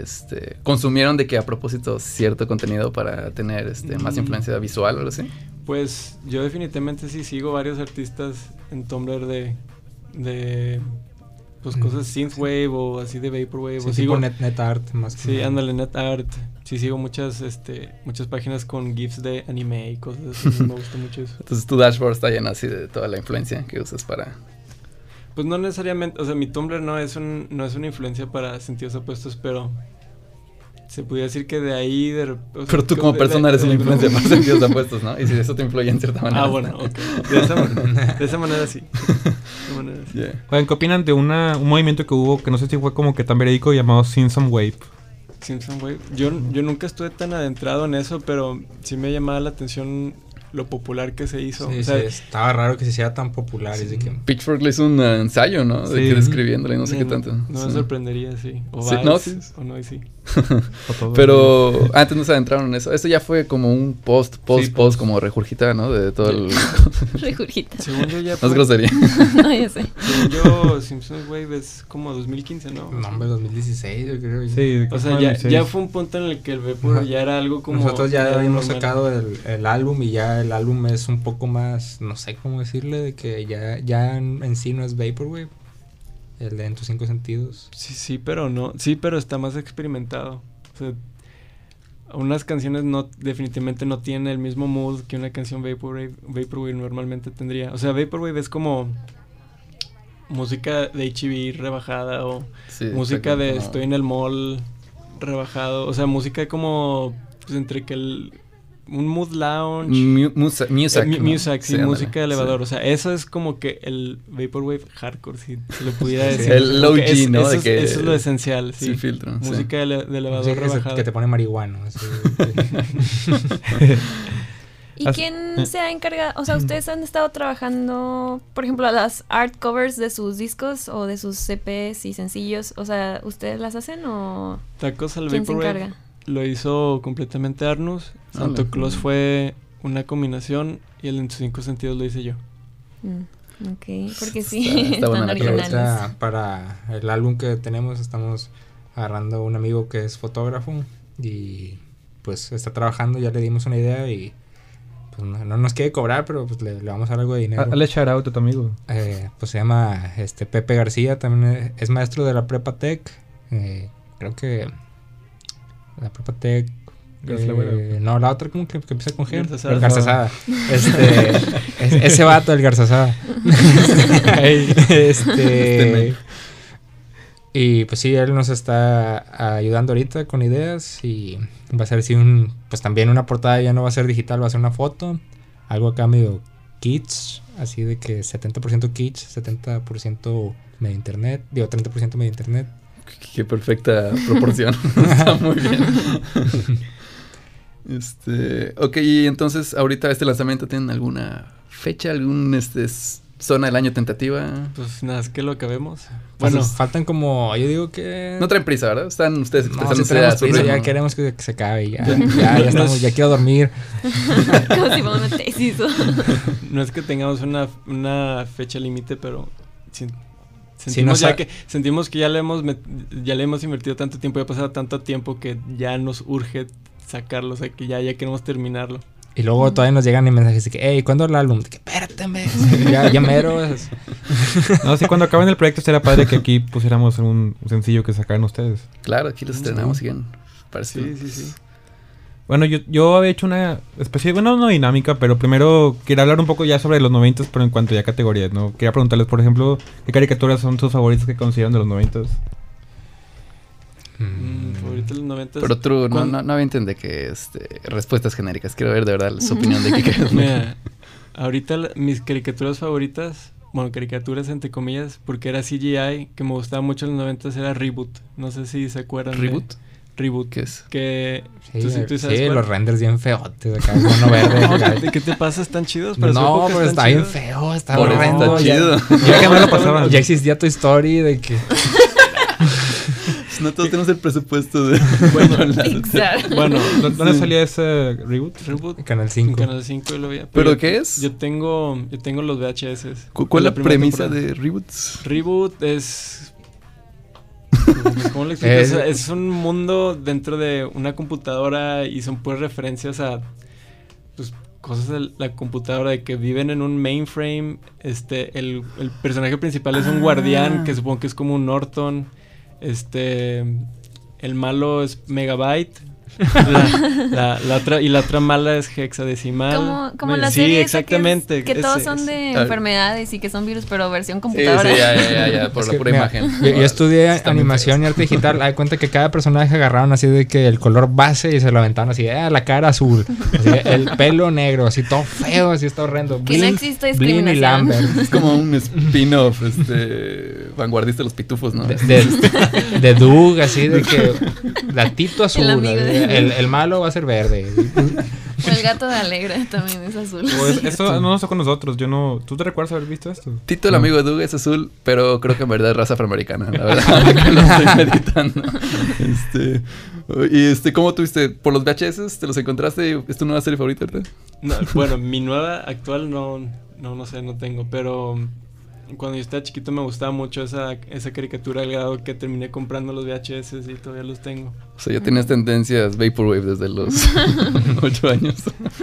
Este, ¿Consumieron de que a propósito cierto contenido para tener este, más Mm. influencia visual o algo así? Pues yo definitivamente sí sigo varios artistas en Tumblr de, de pues Mm. cosas synthwave o así de vaporwave. Sí, o sigo, net, net art más que sí, nada. ándale, NetArt. Sí sigo muchas, este, muchas páginas con GIFs de anime y cosas así. me gusta mucho eso. Entonces tu dashboard está lleno así de toda la influencia que usas para... Pues no necesariamente, o sea, mi Tumblr no es un, no es una influencia para sentidos opuestos, pero se podría decir que de ahí de, o sea, Pero tú como de- persona de- eres de una influencia para sentidos opuestos, ¿no? Y si eso te influye en cierta manera. Ah, bueno, ok. De esa, manera- de esa manera sí. De esa manera sí. Yeah. Oigan, ¿qué opinan de una, un movimiento que hubo que no sé si fue como que tan verídico llamado Simpson Wave? Simpson Wave. Yo, yo nunca estuve tan adentrado en eso, pero sí me llamaba la atención lo popular que se hizo. Sí, o sea, sí, estaba raro que se hiciera tan popular. es de que, Pitchfork le hizo un ensayo, ¿no? De Sí. que describiéndole, no sé qué tanto. No me Sí. sorprendería, sí. O Sí, Vice, no, sí. o no, y sí. Pero antes no se adentraron en eso. Esto ya fue como un post, post, Sí, post, como regurgitada, ¿no? De todo el... Regurgita. Según yo ya no es grosería. no, ya sé. Según yo, Simpsons Wave es como 2015, ¿no? no, hombre, 2016, yo creo. Sí, O sea, ya, 16. ya fue un punto en el que el Vapor ya era algo como... Nosotros ya habíamos sacado el, el álbum y ya el álbum es un poco más, no sé cómo decirle, de que ya, ya en, en sí no es Vaporwave. El de En tus cinco sentidos. Sí, sí, pero no. Sí, pero está más experimentado. O sea, unas canciones no definitivamente no tienen el mismo mood que una canción Vaporwave, Vaporwave normalmente tendría. O sea, Vaporwave es como música de HB rebajada o Sí, música de como- estoy en el mall rebajado. O sea, música como pues entre que el un mood lounge. Mu- musa- Music. Eh, mu- ¿no? music, sí, música de elevador. sí. O sea, eso es como que el Vaporwave hardcore, si se le pudiera Sí, decir. el Como low G, es- ¿no? Eso, De es, que- eso es lo esencial, sí. Sin filtro. sí. Música de, de elevador rebajado. que te pone marihuano. así. ¿Y quién se ha encargado? O sea, ustedes han estado trabajando, por ejemplo, las art covers de sus discos o de sus CPs y sencillos. O sea, ¿ustedes las hacen o Tacos al quién se Vaporwave encarga? Lo hizo completamente Arnus. Santo. Claus fue una combinación y el en sus cinco sentidos lo hice yo. Mm, ok, porque sí, Está- está buena la para el álbum que tenemos estamos agarrando un amigo que es fotógrafo y pues está trabajando, ya le dimos una idea y pues no, no nos quiere cobrar, pero pues le, le vamos a dar algo de dinero. Ah, Dale shout out a tu amigo. Eh, pues se llama este Pepe García, también es, es maestro de la Prepa Tech. eh, creo que la la eh, no, la otra como que, que empieza con G. El Garzazada. Este, es- ese vato, el Garzazada. Este este. Y pues sí, él nos está ayudando ahorita con ideas y va a ser así un, pues también una portada ya no va a ser digital, va a ser una foto, algo acá medio kitsch, así de que 70% kitsch, 70% medio internet, digo 30% medio internet. Qué perfecta proporción. Está muy bien. este, ok, y entonces ahorita este lanzamiento tienen alguna fecha, algún este zona del año tentativa. Pues nada, es que lo acabemos. Bueno, Bueno, faltan como, yo digo que... No traen prisa, ¿verdad? Están ustedes expresándose prisa, ya queremos que, que se acabe, ya, ya, ya estamos, ya quiero dormir. Como si fuera una tesis. no es que tengamos una, una fecha límite, pero Sí, sentimos, ya que, sentimos que ya le, hemos met- ya le hemos invertido tanto tiempo, ya ha pasado tanto tiempo que ya nos urge sacarlo, o sea que ya, ya queremos terminarlo. Y luego todavía nos llegan mensajes de que, hey, ¿cuándo el álbum? De que, espérate, ya, ya mero. es- No, sí, cuando acaben el proyecto sería padre que aquí pusiéramos un sencillo que sacaran ustedes. Claro, aquí los estrenamos bien. Parece. Sí, sí, sí. Bueno, yo, yo había hecho una especie, bueno, no dinámica, pero primero quería hablar un poco ya sobre los noventas, pero en cuanto ya a categorías, ¿no? Quería preguntarles, por ejemplo, ¿qué caricaturas son sus favoritas que consideran de los noventas? Mm, favorito de los 90. Pero true, no, no, no avienten de que este, respuestas genéricas. Quiero ver de verdad su opinión de qué Mira, ahorita la- mis caricaturas favoritas, bueno, caricaturas entre comillas, porque era CGI, que me gustaba mucho en los 90 era Reboot. No sé si se acuerdan. de- ¿Reboot? ¿Qué es? Que. Sí, ¿tú, sí- tú sabes sí, los renders bien feotes, acá, mono verde. No. ¿qué, qué te pasa? ¿Están chidos? Su No, pero está bien feo, está Por horrendo. está chido. Ya que no lo pasaban. Ya existía Toy Story de que... No todos tenemos el presupuesto de. Bueno, ¿Dó- ¿Dónde salía ese reboot? Reboot. Canal En 5. Canal 5 yo lo veía. ¿Pero yo- qué es? Yo tengo, yo tengo los VHS. ¿Cu- ¿Cuál es la premisa temporada. de reboots? Reboot es. ¿Cómo lo? Es- Es, es un mundo dentro de una computadora y son pues referencias a pues, cosas de la computadora de que viven en un mainframe. Este, el, el personaje principal es un Ah. guardián que supongo que es como un Norton. Este, el malo es Megabyte. La, la- la otra, y la otra mala es hexadecimal. Como, como la sí, serie exactamente. Que, es- que todos ese- son de Ah. enfermedades y que son virus, pero versión Sí, sí, computadora. ya, ya, ya, ya, por Es la que, pura mira, imagen. Yo, yo estudié Está animación y arte digital. Hay cuenta que cada personaje agarraron así de que el color base y se lo aventaron así, ah, la cara azul, así, el pelo negro, así todo feo, así está horrendo. Que no existe Blin y discriminación. Lambert. Es como un spin-off este, vanguardista de los pitufos, ¿no? De, de, de Doug, así de que gatito azul, El amigo de- el, el malo va a ser verde. O el gato de Alegra también es azul. O es- esto no nos tocó con nosotros. Yo no. ¿Tú te recuerdas haber visto esto? Tito, el No. amigo de Doug, es azul, pero creo que en verdad es raza afroamericana, la verdad, que lo estoy meditando. Este, y este, ¿cómo tuviste? ¿Por los VHS? ¿Te los encontraste? ¿Es tu nueva serie favorita? No, bueno, mi nueva actual no, no, no sé, no tengo, pero cuando yo estaba chiquito me gustaba mucho esa, esa caricatura al grado que terminé comprando los VHS y todavía los tengo. O sea, ya tenías tendencias Vaporwave desde los 8 años.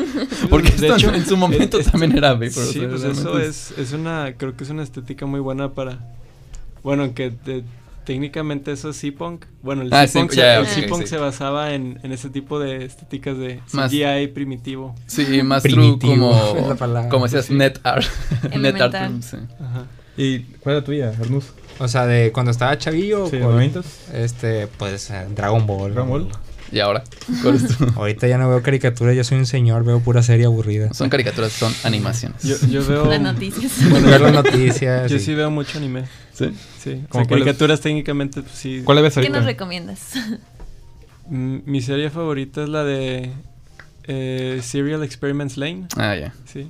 Porque De esto hecho, en su momento es- también era Vaporwave. Sí, o sea, pues eso es, es una, creo que es una estética muy buena para, bueno, aunque te- técnicamente eso es C-Punk. Bueno, el Ah, C-Punk sí, se, ya, el ok, C-Punk sí. se basaba en, en ese tipo de estéticas de Más- CGI primitivo. Sí, más true Primitivo, es la como, como decías, net art. net art. Sí. Ajá. ¿Y cuál es la tuya, Arnuz? O sea, de cuando estaba chavillo. Sí, con- 90 Este, pues eh, Dragon Ball. Dragon Ball. Y ahora, ¿cuál es tu? Ahorita ya no veo caricaturas, yo soy un señor, veo pura serie aburrida. Son caricaturas, son animaciones. Yo, yo veo... Las noticias. Bueno, las noticias. Yo sí veo mucho anime. ¿Sí? Sí. O ¿Cómo sea, cuáles? caricaturas técnicamente, pues sí. ¿Cuál ves ¿Qué ahorita? nos recomiendas? Mm, Mi serie favorita es la de eh, Serial Experiments Lane. Ah, ya. Sí.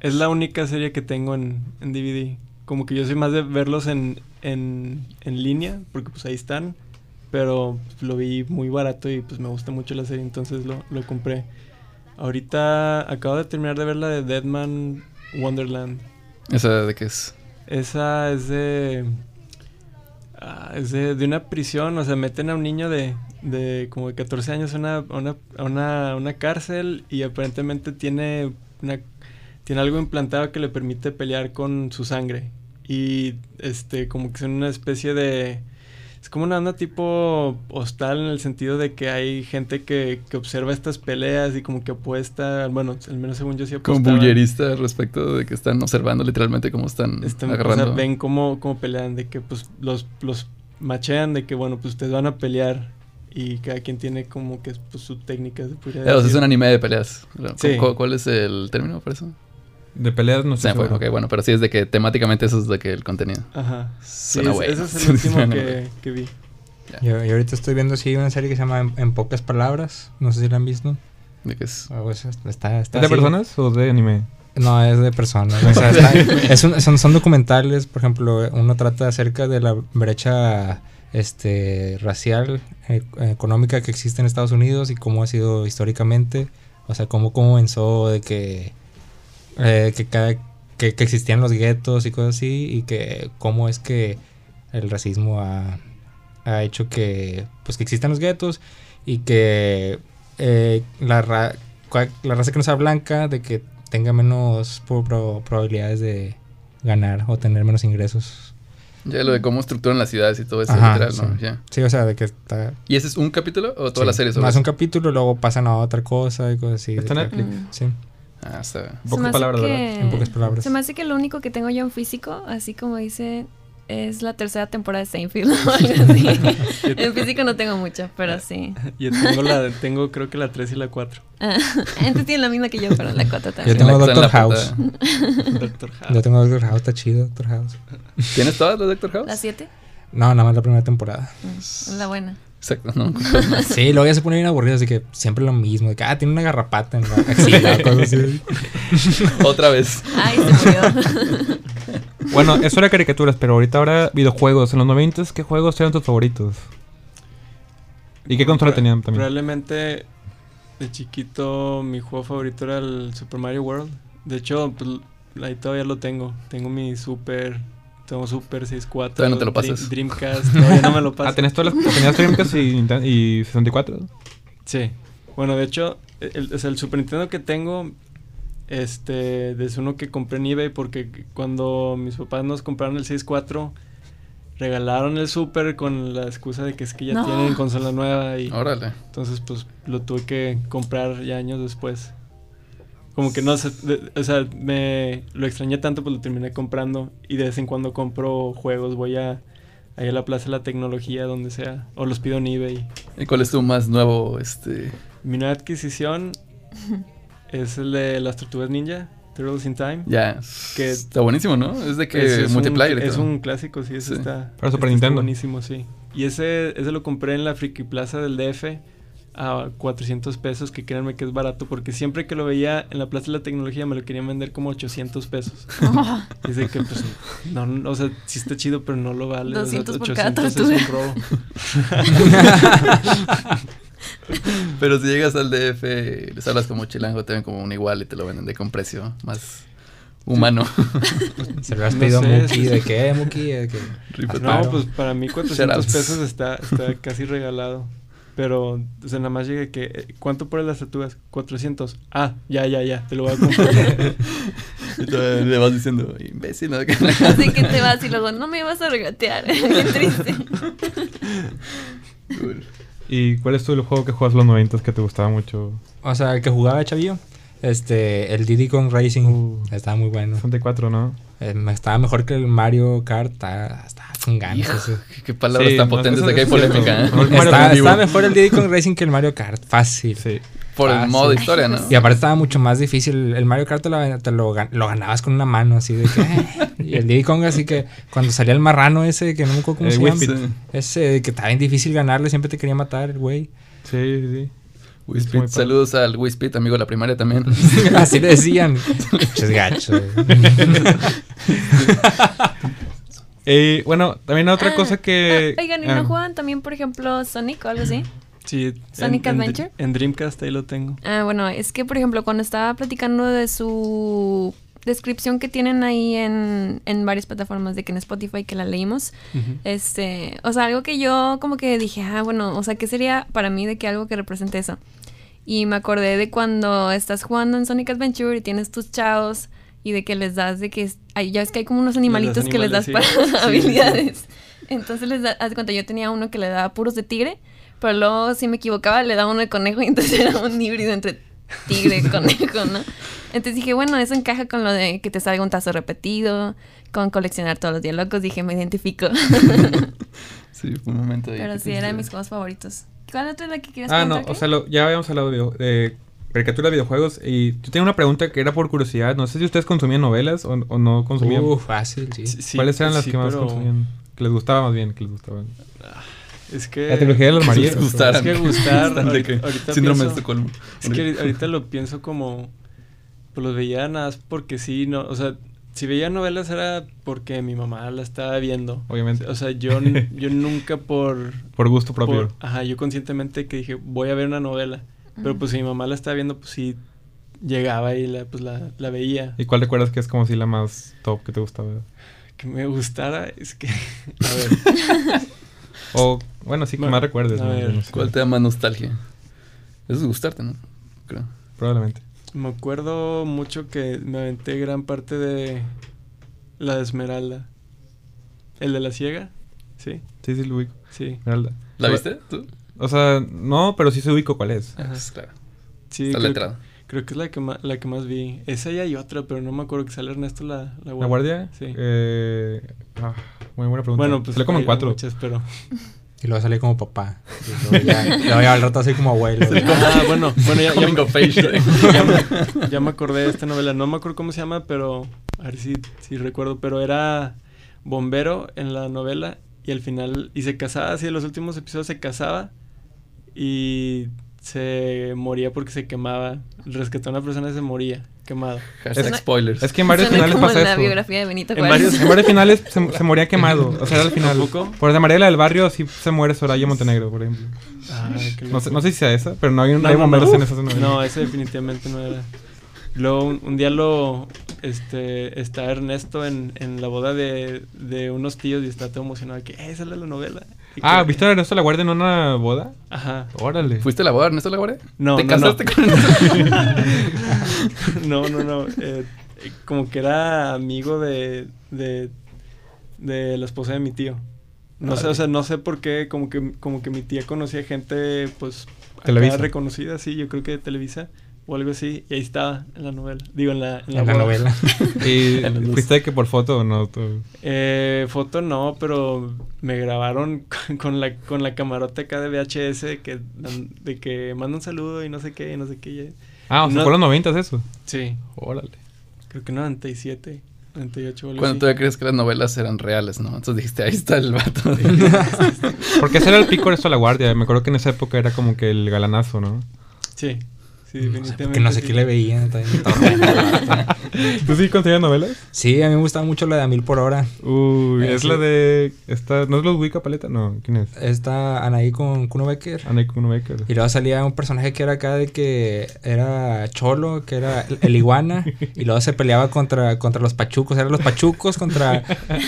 Es la única serie que tengo en, en DVD. Como que yo soy más de verlos en, en, en línea, porque pues ahí están. Pero lo vi muy barato y pues me gusta mucho la serie, entonces lo, lo compré. Ahorita acabo de terminar de ver la de Deadman Wonderland. ¿Esa de qué es? Esa es de... ah, es de, de una prisión, o sea, meten a un niño de, de como de 14 años a una, una, una, una cárcel y aparentemente tiene, una, tiene algo implantado que le permite pelear con su sangre. Y este, como que son una especie de... Es como una onda tipo hostal en el sentido de que hay gente que, que observa estas peleas y como que apuesta, bueno, al menos según yo sí Como apostaba. bullerista respecto de que están observando literalmente cómo están Están, o agarrando. sea, ven cómo, cómo pelean, de que pues los, los machean, de que bueno, pues ustedes van a pelear y cada quien tiene como que pues, su técnica, se podría Eh, o es un anime de peleas. Sí. ¿Cu- ¿Cuál es el término para eso? De peleas no Se sé. me fue. Ok, bueno, pero sí es de que temáticamente eso es de que el contenido. Ajá. Sí, Suena es- bueno. ese es el último que, vi. Yo, yo ahorita estoy viendo así una serie que se llama En, En pocas palabras. No sé si la han visto. De que es... Ah, pues, está, está ¿Es de personas o de anime? No, es de personas. O sea, está- es un- son, son documentales, por ejemplo, uno trata acerca de la brecha este racial, e- económica que existe en Estados Unidos y cómo ha sido históricamente. O sea, cómo comenzó de que, eh, que, cada, que, que existían los guetos y cosas así y que cómo es que el racismo ha, ha hecho que, pues, que existan los guetos y que eh, la, ra- la raza que no sea blanca, de que tenga menos pro- pro- probabilidades de ganar o tener menos ingresos. Ya lo de cómo estructuran las ciudades y todo eso, Ajá, literal, sí. ¿no? Sí, o sea, de que está... ¿Y ese es un capítulo o toda sí, la serie sobre Más eso? un capítulo, luego pasan a otra cosa y cosas así. Está en Netflix. Sí, Ah, está bien. En Se pocas me hace palabras, que- en pocas palabras. Se me hace que lo único que tengo yo en físico, así como dice, es la tercera temporada de Seinfeld en físico no tengo mucho, pero sí. Yo tengo la, tengo creo que la 3 y la 4. Ah, Entonces tiene la misma que yo, pero la cuatro Yo también. tengo La que está en Doctor House. Doctor House. Yo tengo Doctor House, está chido Doctor House. ¿Tienes todas las Doctor House? ¿La siete? No, nada más la primera temporada. Mm, es la buena. Exacto, ¿no? Sí, luego ya se pone bien aburrido, así que siempre lo mismo. De que, ah, tiene una garrapata en la axila, cosas así. Otra vez. Ay, se murió. Bueno, eso era caricaturas, pero ahorita ahora videojuegos. En los 90 ¿qué juegos eran tus favoritos? ¿Y qué consola tenían también? Probablemente de chiquito mi juego favorito era el Super Mario World. De hecho, pues, ahí todavía lo tengo. Tengo mi Super. Tengo Super 64. Todavía no te lo Dream- pasas. Dreamcast. Todavía no me lo paso. Ah, ¿tenías todas las, tenías Dreamcast y, y 64? Sí. Bueno, de hecho, el Super Nintendo que tengo, este, es uno que compré en eBay porque cuando mis papás nos compraron el 64, regalaron el Super con la excusa de que es que ya No. tienen consola nueva y Órale. entonces pues lo tuve que comprar ya años después. Como que no sé, o sea, me lo extrañé tanto, pues lo terminé comprando y de vez en cuando compro juegos, voy a, ahí a la Plaza de la Tecnología, donde sea, o los pido en eBay. ¿Y cuál es tu más nuevo, este... Mi nueva adquisición es el de las tortugas ninja, Turtles in Time. Ya, Que- está buenísimo, ¿no? Es de que Ese es multiplayer. Un, es un clásico, sí, ese Sí. está. Para Super este está Nintendo. buenísimo, sí. Y ese, ese lo compré en la Friki Plaza del DF a 400 pesos, que créanme que es barato, porque siempre que lo veía en la Plaza de la Tecnología me lo querían vender como 800 pesos. Dice que, pues, no, no, o sea, sí está chido, pero no lo vale. o sea, 200 por cada 800 es un robo. Pero si llegas al DF, les hablas como chilango, te ven como un igual y te lo venden de con precio más humano. Se lo has No pedido a Muki, ¿de qué, Muki? ¿De qué? Rifa No, pues para mí 400 Shoutouts. pesos está, está casi regalado. Pero, o sea, nada más llegué que... eh, ¿Cuánto por las tortugas? 400. Ah, ya, ya, ya, te lo voy a comprar. Y todavía le vas diciendo, imbécil, ¿no? Así que te vas y luego, no me vas a regatear. Qué triste. Cool. ¿Y cuál es tu el juego que juegas los 90 que te gustaba mucho? O sea, el que jugaba Chavillo, este, el Diddy Kong Racing, Uh. estaba muy bueno. 64, ¿no? Eh, estaba mejor que el Mario Kart, estaba, estaba con ganas. Hijo, qué- palabras Sí, tan potentes, eso aquí hay polémica. ¿eh? Está, mejor el Diddy Kong Racing que el Mario Kart, fácil. Sí. Por el modo historia, ¿no? Y aparte estaba mucho más difícil. El Mario Kart te lo, te lo gan- lo ganabas con una mano, así de que... eh, y el Diddy Kong, así que cuando salía el marrano ese, que no me acuerdo cómo se llama. Ese de que estaba bien difícil ganarle, siempre te quería matar el güey. Sí, sí, sí. Wispit, padre. saludos al Wispit, amigo de la primaria también. así le decían. Pinches gachos. Eh, bueno, también otra Ah, cosa que... ah, oigan, ¿y ah, no juegan también, por ejemplo, Sonic o algo así? Sí, Sonic en, en- Adventure. En, Dreamcast ahí lo tengo. Ah, bueno, es que, por ejemplo, cuando estaba platicando de su descripción que tienen ahí en, en varias plataformas, de que en Spotify que la leímos, este, o sea, algo que yo como que dije, ah, bueno, o sea, ¿qué sería para mí de que algo que represente eso? Y me acordé de cuando estás jugando en Sonic Adventure y tienes tus chavos y de que les das de que es- ay, ya es que hay como unos animalitos que les das para sí. Sí, habilidades. Entonces les da, haz de cuenta, yo tenía uno que le daba puros de tigre, pero luego si me equivocaba le daba uno de conejo y entonces era un híbrido entre tigre y conejo, ¿no? Entonces dije, bueno, eso encaja con lo de que te salga un tazo repetido, con coleccionar todos los diálogos, dije, me identifico. Sí, fue un momento ahí. pero sí, era de mis juegos favoritos. ¿Cuál otra es la que quieres Ah, no, o sea, lo- ya habíamos hablado de, video- de caricaturas de videojuegos y yo tenía una pregunta que era por curiosidad. No sé si ustedes consumían novelas o, o no consumían. Uh, fácil, sí. ¿Cuáles eran las sí, que más pero consumían? Que les gustaba más bien, que les gustaban. Es que... La trilogía de los gustaran. Es que gustar, de ahorita- que ahorita Síndrome de pienso- Estocolmo. Es que ahorita- ahorita lo pienso como... Pues los veía nada más porque sí, no... O sea, si veía novelas era porque mi mamá la estaba viendo. Obviamente. O sea, yo, yo nunca por... Por gusto propio. por- ajá, yo conscientemente que dije, voy a ver una novela. Pero pues si mi mamá la estaba viendo, pues sí llegaba y la, pues la, la veía. ¿Y cuál recuerdas que es como si la más top que te gustaba? Que me gustara, es que... A ver, O, bueno, sí, que Bueno, más recuerdes. a ¿no? ver. No sé. ¿Cuál te da más nostalgia? Eso es gustarte, ¿no? Creo. Probablemente. Me acuerdo mucho que me aventé gran parte de la de Esmeralda. ¿El de la ciega? Sí, Sí, sí, lo ubico. sí. Esmeralda. ¿La O- viste tú? O sea, no, pero sí se ubico cuál es. Ajá. Pues, claro. Sí, Está creo, letrado. creo que es la que, más, la que más vi. Esa y hay otra, pero no me acuerdo que sale Ernesto la, la ¿La guardia? Sí. Eh, ah, muy buena pregunta. bueno, pues Salió como en cuatro. muchas, pero... Y luego salí como papá. Y luego ya, luego ya al rato así como abuelo. Ah, bueno, bueno, ya, ya, ya me, ya me acordé de esta novela. No me acuerdo cómo se llama, pero... A ver si, si recuerdo. Pero era bombero en la novela y al final... Y se casaba, así en los últimos episodios se casaba y se moría porque se quemaba. Rescató a una persona y se moría quemado. Hashtag Suena- spoilers. Es que en varios Suena finales como pasa la eso. biografía de Benito En Juárez. varios- En varios finales se, se moría quemado. O sea, era el final. Por de Mariela del Barrio sí se muere Soraya Montenegro, por ejemplo. Ay, qué No sé, no sé si sea esa, pero no hay, no No, hay bomberos no. en esas novelas. No, ese definitivamente no era. Luego un, un día lo este está Ernesto en, en la boda de, de unos tíos y está todo emocionado que "Eh, esa es la novela. Ah, ¿viste a Ernesto La Guardia en una boda? Ajá. Órale. ¿Fuiste a la boda, Ernesto Laguardia? No, ¿Te no, casaste no. con no, no, no. eh, como que era amigo de, de de la esposa de mi tío. No sé, o sea, no sé por qué, como que, como que mi tía conocía gente, pues, acá Televisa. reconocida, sí, yo creo que de Televisa o algo así, y ahí estaba en la novela, digo, en la, en la En la novela. ¿Y fuiste de que por foto o no? Tú- Eh, foto no, pero me grabaron con, con la con la camarota acá de VHS de que de que manda un saludo y no sé qué, y no sé qué. y- Ah, o sea, No- por los noventas eso. Sí, Órale. creo que 97. 38 o algo Cuando así. todavía crees que las novelas eran reales, ¿no? Entonces dijiste, ahí está el vato. Porque ese era el pico de esto a la guardia. Me acuerdo que en esa época era como que el galanazo, ¿no? Sí, sí, No sé, porque no sé sí. qué le vato. ¿Tú sí conseguías novelas? Sí, a mí me gustaba mucho la de a mil por hora. Uy, Eh, es sí. la de. Esta, ¿No es los Wicca Paleta? No, ¿quién es? Esta Anaí con Kuno Becker. Anne Kuno Becker. Y luego salía un personaje que era acá de que era Cholo, que era el, el iguana, y luego se peleaba contra, contra los pachucos, eran los pachucos contra,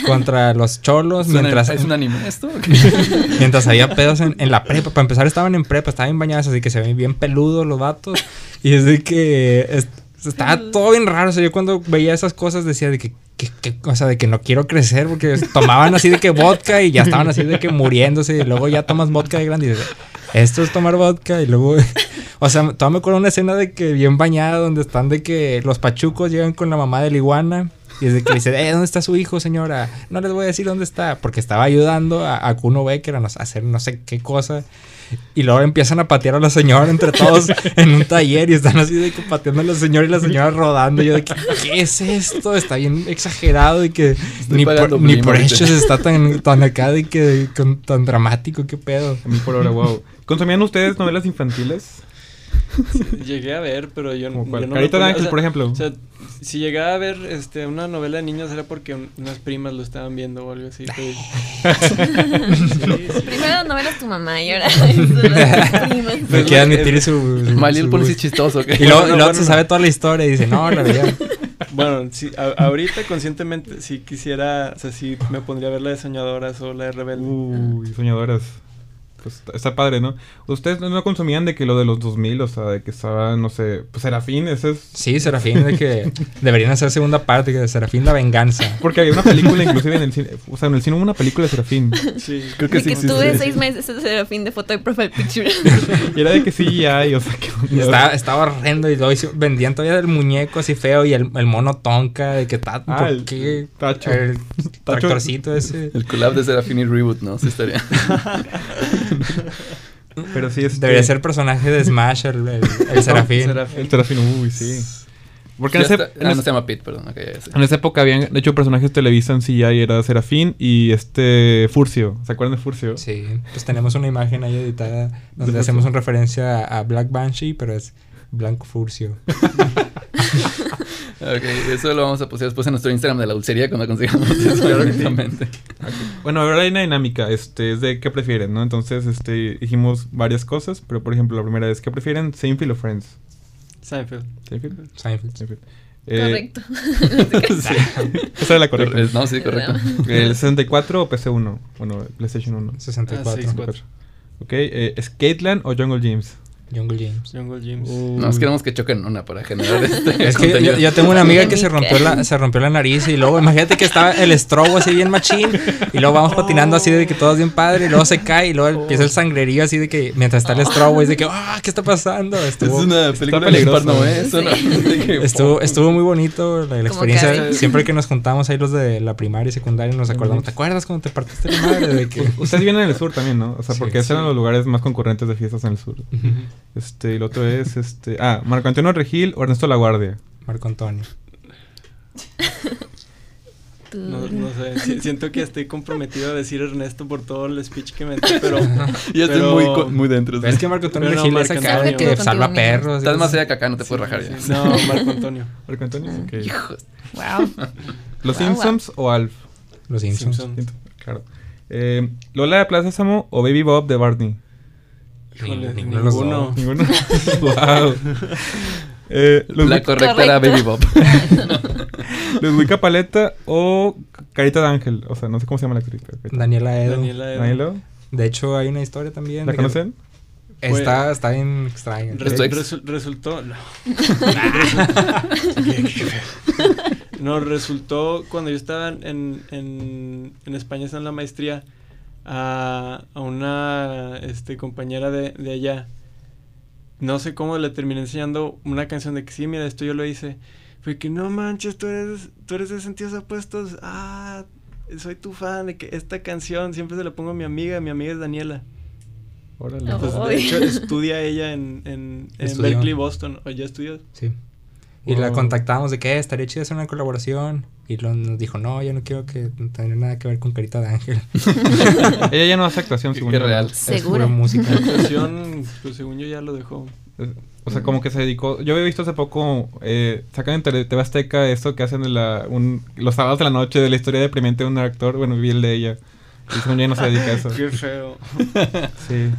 contra los cholos, ¿Es, un- mientras, ¿Es un anime esto? mientras había pedos en, en la prepa. Para empezar estaban en prepa, estaban bien bañados, así que se ven bien peludos los vatos. Y es de que es- estaba todo bien raro. O sea, yo cuando veía esas cosas decía de que, que, que- o sea, de que no quiero crecer porque tomaban así de que vodka y ya estaban así de que muriéndose. Y luego ya tomas vodka de grande y dices, esto es tomar vodka. Y luego, o sea, todavía me acuerdo una escena de que bien bañada donde están de que los pachucos llegan con la mamá de la iguana. Y es de que dice, eh, ¿dónde está su hijo, señora? No les voy a decir dónde está, porque estaba ayudando a, a Kuno Becker a hacer no sé qué cosa. Y luego empiezan a patear a la señora entre todos en un taller y están así de que pateando a la señora y la señora rodando. Y yo de que, ¿qué es esto? Está bien exagerado y que ni por, ni por hechos está tan, tan acá de que con- tan dramático, qué pedo. A mí por ahora, wow. ¿Consumían ustedes novelas infantiles? Llegué a ver, pero yo, Como yo cuál? no Carita de Ángel, o sea, por ejemplo. O sea, si llegaba a ver este, una novela de niños era porque un- unas primas lo estaban viendo o algo así. pero- Sí, sí. Primero novelas tu mamá y ahora primas. Me quiere admitir su... su- Malil su- Policy chistoso, ¿qué? Y luego, y Bueno, luego bueno, se no. sabe toda la historia y dice, no, la veía. Bueno, sí, a- ahorita conscientemente si quisiera, o sea, sí me pondría a ver la de Soñadoras o la de Rebelde. Uy, soñadoras. Pues está, padre, ¿no? ¿Ustedes no, consumían de que lo de los 2000, o sea, de que estaba, no sé, pues Serafín, ese es... Sí, Serafín, de que deberían hacer segunda parte, que Serafín la venganza. Porque había una película inclusive en el cine, o sea, en el cine hubo una película de Serafín. Sí, Creo que De sí que existe. tuve seis meses de serafín de foto de profile picture. Y era de que sí hay, o sea, que... Y estaba, estaba horrendo y luego hizo- vendían todavía el muñeco así feo y el, el mono tonka de que está Ah, ¿por el- qué? Tacho. El Tacho. tractorcito ese. El collab de Serafín y Reboot, ¿no? Sí estaría. Pero sí, este... Debería ser personaje de Smash el, el, el Serafín. Serafín. El Serafín, uy, sí. Porque en, ese- está- en ah, ese- no se llama Pete, perdón. ok, ya sé. en esa época habían hecho personajes Televisa en CGI, era Serafín y este Furcio. ¿Se acuerdan de Furcio? Sí, pues tenemos una imagen ahí editada donde De hacemos una referencia a, a Black Banshee, pero es Blanco Furcio. Ok, eso lo vamos a postear después en nuestro Instagram de la dulcería cuando consigamos eso. Claro que sí. directamente. Bueno, ahora hay una dinámica, este, es de qué prefieren, ¿no? Entonces, este, dijimos varias cosas, pero por ejemplo, la primera es, ¿qué prefieren? ¿Seinfeld o Friends? Seinfeld. ¿Seinfeld? Seinfeld. Seinfeld. Eh, Correcto. Esa era la correcta. Corre- No, sí, correcto. ¿El 64 o PC1? Bueno, PlayStation 1. 64. Ah, 64. Ok, eh, ¿es Caitlyn o Jungle James? Jungle James. Jungle James. Nos queremos que choquen una para generar este Es que yo, tengo una amiga que se rompió la, se rompió la nariz y luego imagínate que estaba el estrobo así bien machín y luego vamos patinando así de que todo es bien padre y luego se cae y luego empieza el sangrerío así de que mientras está el estrobo es de que ¡ah! ¿qué está pasando? Es Estuvo, una película peligroso. peligrosa, ¿no? ¿eh? Que- estuvo, estuvo muy bonito la, experiencia. Siempre que nos juntamos ahí los de la primaria y secundaria nos acordamos. ¿Te acuerdas cuando te partiste la madre? De que... Ustedes vienen en el sur también, ¿no? O sea, Sí, porque esos sí. eran los lugares más concurrentes de fiestas en el sur. Este, y el otro es, este... Ah, Marco Antonio Regil o Ernesto Laguardia. Marco Antonio. No, no sé, si- siento que estoy comprometido a decir Ernesto por todo el speech que me metí, pero... Yo estoy pero- muy, muy dentro. ¿Ves que Marco Antonio no, es Marco acá de Antonio. que salva perros? Estás más allá que acá, no te Sí, puedes rajar ya. sí, No, Marco Antonio. Marco Antonio, ok. Hijo, Wow. ¿Los Wow, Simpsons o Alf? Los Simpsons. Simpson. Claro. Eh, ¿Lola de Plaza Sésamo o Baby Bob de Barney? Híjole, Ninguno de los ninguno. Ninguno. wow. Eh, los, La correcta era Baby Bob. los Wicca Paleta o Carita de Ángel. O sea, no sé cómo se llama la actriz. Daniela Edo. Daniela Edo. ¿Daniela? De hecho, hay una historia también. ¿La conocen? Está, está bien extraña. Resu- resultó. No. no, resultó cuando yo estaba en, en, en España, estaba en la maestría, a, a una este, compañera de, de allá. No sé cómo le terminé enseñando una canción de que sí, mira, esto yo lo hice. Fue que no manches, tú eres, tú eres de sentidos opuestos. Ah, soy tu fan de que esta canción siempre se la pongo a mi amiga. Mi amiga es Daniela. Órale. Oh. De hecho, estudia ella en, en, en. Berkeley, Boston. ¿O ya estudió? Sí. Y la contactamos de que "Eh, estaría chido hacer una colaboración. Y luego nos dijo, no, yo no quiero que tenga nada que ver con Carita de Ángel. Ella ya no hace actuación, según Qué yo. real. Es Seguro. música. La actuación, pues según yo ya lo dejó. O sea, como que se dedicó. Yo había visto hace poco. Eh, sacan en TV Azteca esto que hacen de la, un- los sábados de la noche de la historia deprimente de un actor. Bueno, vi el de ella. Y según yo ya no se dedica a eso. Qué feo. Sí.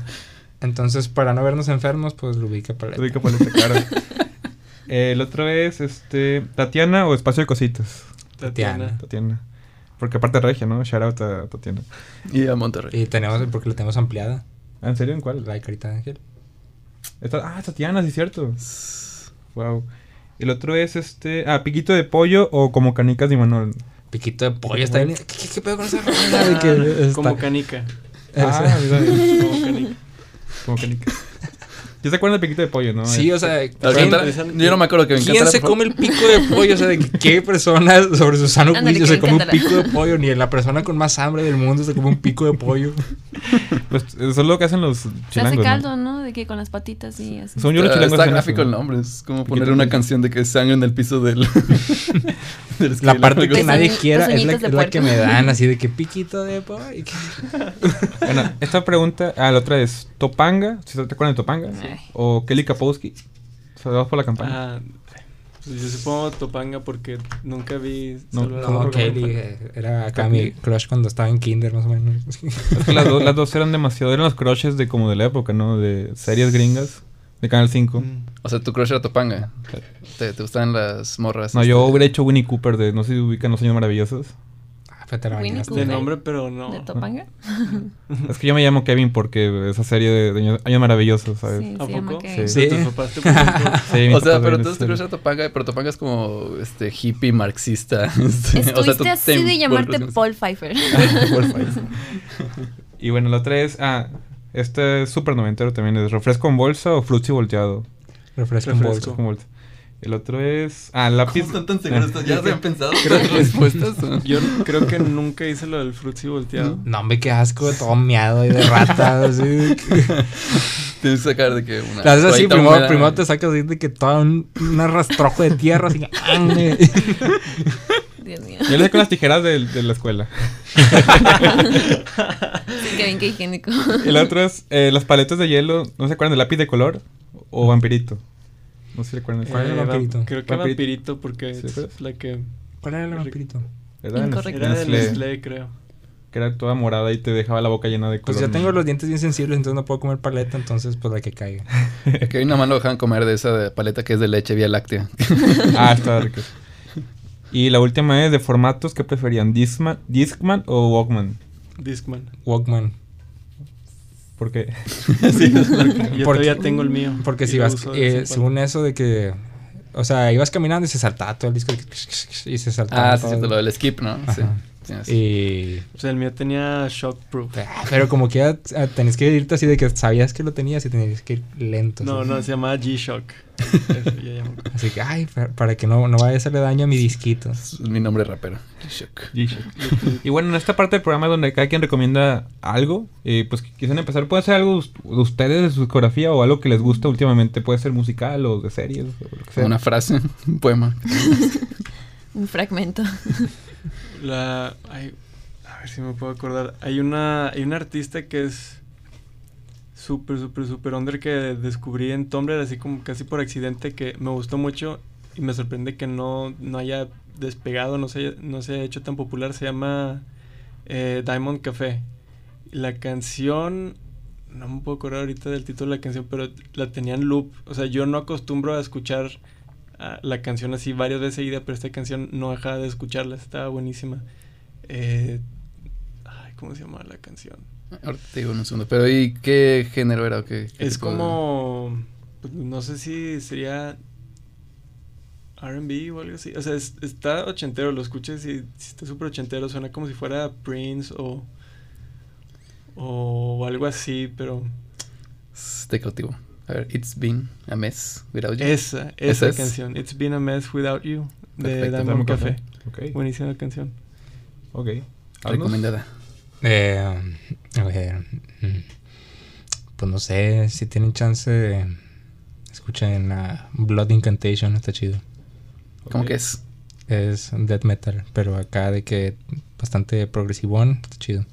Entonces, para no vernos enfermos, pues lo ubica paleta. dedica por este claro. Eh, el otro es este Tatiana o Espacio de Cositas. Tatiana. Tatiana. Porque aparte regia, ¿no? Shout out a Tatiana. Y a Monterrey. Y tenemos, porque la tenemos ampliada, Ah, ¿En serio? ¿En cuál? la de Carita de Ángel. Esta- ah, Tatiana, sí es cierto. Wow. El otro es este. Ah, piquito de pollo o como canicas de Manuel. Piquito de pollo está bien. ¿Qué, qué, qué pedo con esa rola? De que está- Como canica. Ah, mira, Como canica. como canicas. ¿Ya se acuerdan del piquito de pollo, no? Sí, o sea, ¿Te ¿quién, encanta? Yo no me acuerdo que me quién se come el pico de pollo? O sea, de qué persona sobre su sano juicio se come un pico de pollo. Ni la persona con más hambre del mundo se come un pico de pollo. Pues eso es lo que hacen los Se hace chilangos. ¿no? caldo, ¿no? De que con las patitas y así. Según yo, los Está, chilangos está gráfico eso. el nombre. Es como poner una canción de que sangre en el piso del. del La esqueleto, parte que nadie quiera es la, es la que me dan, así de que piquito de que- Bueno, esta pregunta, ah, la otra es Topanga, si te acuerdan de Topanga, Ay. o Kelly Kapowski. Saludos por la campaña. Ah, pues yo supongo Topanga porque nunca vi. No, Como. Kelly, eh, era acá mi crush cuando estaba en kinder, más o menos. Es que las, dos- las dos eran demasiado, eran los crushes de como de la época, ¿no? De series gringas, de Canal 5. Mm. O sea, tu crush era Topanga. ¿Te, te gustaban las morras? No, este? yo hubiera hecho Winnie Cooper de, no sé si ubican Los Años Maravillosos. Ah, pero te la Winnie bañaste. De nombre, pero no. ¿De Topanga? Es que yo me llamo Kevin porque esa serie de, de Años, Maravillosos, ¿sabes? Sí, ¿A se llama poco? que... Sí. Sí. Tus papás te pusieron por- Sí, mis O sea, papás pero ven entonces esa tu crush serie. era Topanga, pero Topanga es como este hippie marxista. este, o sea, Estuviste tú te así de llamarte Paul Pfeiffer. Y bueno, la otra es, ah, este es súper noventero también, es refresco en bolsa o frutzi volteado. Refresco en Refresco. bolsa. Refresco en bolsa. El otro es, ah, lápiz. ¿Cómo están tan seguros? ¿Ya se habían pensado las respuestas? Yo creo que nunca hice lo del frutzi volteado. No, hombre, qué asco, todo miado y de rata. así de que- Tienes que sacar de que una. La haces así, primero, primero te sacas así de que todo un, un arrastrojo de tierra, así. ¡Ande! Dios mío. Yo le con las tijeras de, de la escuela. Sí, que bien, qué higiénico. El otro es eh, las paletas de hielo, ¿no se acuerdan de lápiz de color? O vampirito. No sé si recuerdan. ¿Cuál era el va- vampirito? Creo que Vampirito. vampirito porque Sí, es pues. la que ¿Cuál era el vampirito? Era de Incorrecto. era de Nestlé, creo. Que era toda morada y te dejaba la boca llena de color. Pues yo tengo los dientes bien sensibles, entonces no puedo comer paleta, entonces pues la que caiga. Que hoy nada más lo dejan comer de esa de paleta que es de leche vía láctea. Ah, está rico. Y la última es de formatos, ¿qué preferían? ¿Discman, Discman o Walkman? Discman. Walkman. ¿Por qué? Yo Porque- todavía tengo el mío. Porque si vas, eh, según eso de que, o sea, ibas caminando y se saltaba todo el disco y se saltaba. ah, sí, todo. cierto, lo del skip, ¿no? Ajá. Sí, Y. O sea, el mío tenía shockproof. ah, pero como que ya ah, tenías que irte así de que sabías que lo tenías y tenías que ir lento. No, así. no, se llamaba G-Shock. Así que, ay, para, que no, no vaya a hacerle daño a mi disquito. Es mi nombre rapero. Shock. y bueno, en esta parte del programa donde cada quien recomienda algo, eh, pues quisieran empezar, puede ser algo de ustedes, de su discografía o algo que les gusta últimamente, puede ser musical o de series o lo que sea. Una frase, un poema. Un fragmento. La, ay, a ver si me puedo acordar. Hay una, hay una artista que es súper, súper, súper under que descubrí en Tumblr así como casi por accidente que me gustó mucho y me sorprende que no, no haya despegado, no se no se haya hecho tan popular. Se llama eh, Diamond Café. La canción, no me puedo acordar ahorita del título de la canción, pero la tenía en loop. O sea, yo no acostumbro a escuchar la canción así varias veces seguida, pero esta canción no dejaba de escucharla, estaba buenísima. Eh, ay, ¿cómo se llama la canción? Ahorita te digo en un segundo. Pero ¿y qué género era qué? qué Es de- como, pues, no sé si sería R&B o algo así. O sea, es- está ochentero, lo escuches y si está súper ochentero, suena como si fuera Prince o, o algo así, pero Está cautivo. A ver, It's Been a Mess Without You. esa, ¿Esa esa es? canción, It's Been a Mess Without You, de Perfecto, Diamond Café. Buenísima canción. ok. Recomendada. Eh, a ver, mm, pues no sé, si tienen chance, escuchen a Blood Incantation, está chido. ¿Cómo que es? es death metal, pero acá de que bastante progresivón, está chido.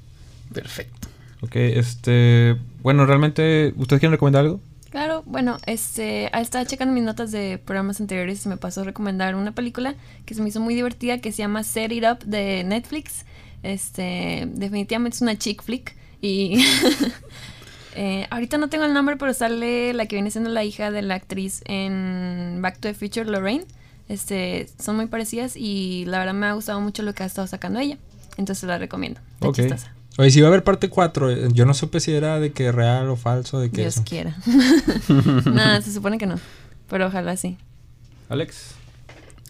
Perfecto. Ok, este. Bueno, realmente, ¿ustedes quieren recomendar algo? Claro, bueno, este, estaba checando mis notas de programas anteriores y me pasó a recomendar una película que se me hizo muy divertida que se llama Set It Up de Netflix. Este, definitivamente es una chick flick y eh, ahorita no tengo el nombre, pero sale la que viene siendo la hija de la actriz en Back to the Future, Lorraine. Este, son muy parecidas y la verdad me ha gustado mucho lo que ha estado sacando ella. Entonces la recomiendo. Está chistosa. Oye, si va a haber parte 4, yo no supe si era de que real o falso, de que Dios eso. quiera. Nada, se supone que no. Pero ojalá sí. Alex.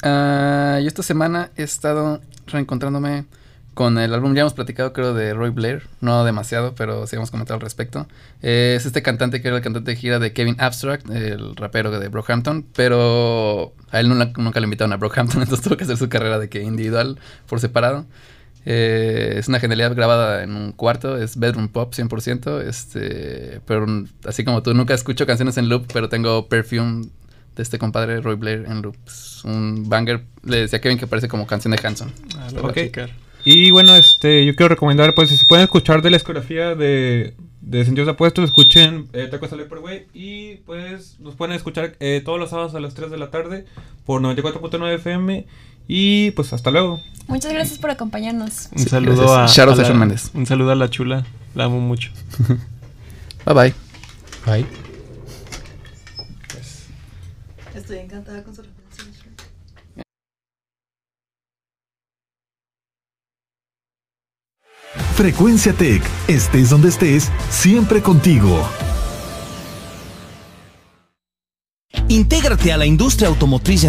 Ah, yo esta semana he estado reencontrándome con el álbum, ya hemos platicado creo de Roy Blair, no demasiado, pero sí hemos comentado al respecto. Eh, es este cantante que era el cantante de gira de Kevin Abstract, el rapero de Brockhampton, pero a él nunca, nunca le invitaron a Brockhampton, entonces tuvo que hacer su carrera de que individual por separado. Eh, es una genialidad grabada en un cuarto, es bedroom pop 100%, este, pero así como tú, nunca escucho canciones en loop, pero tengo Perfume de este compadre Roy Blair en loop. Es un banger, le decía a Kevin que parece como canción de Hanson. Ah, lo voy Ok. a checar. Y bueno, este, yo quiero recomendar, pues, si se pueden escuchar de la discografía de, de Sentidos Apuestos, escuchen eh, Taco Sale por Way. Y pues, nos pueden escuchar eh, todos los sábados a las 3 de la tarde por 94.9 FM. Y pues, hasta luego. Muchas gracias por acompañarnos. Un Sí, saludo gracias. a, a a la- un saludo a la chula. La amo mucho. Bye bye. Ay. Estoy encantada con su referencia. Frecuencia Tech, estés donde estés, siempre contigo. Intégrate a la industria automotriz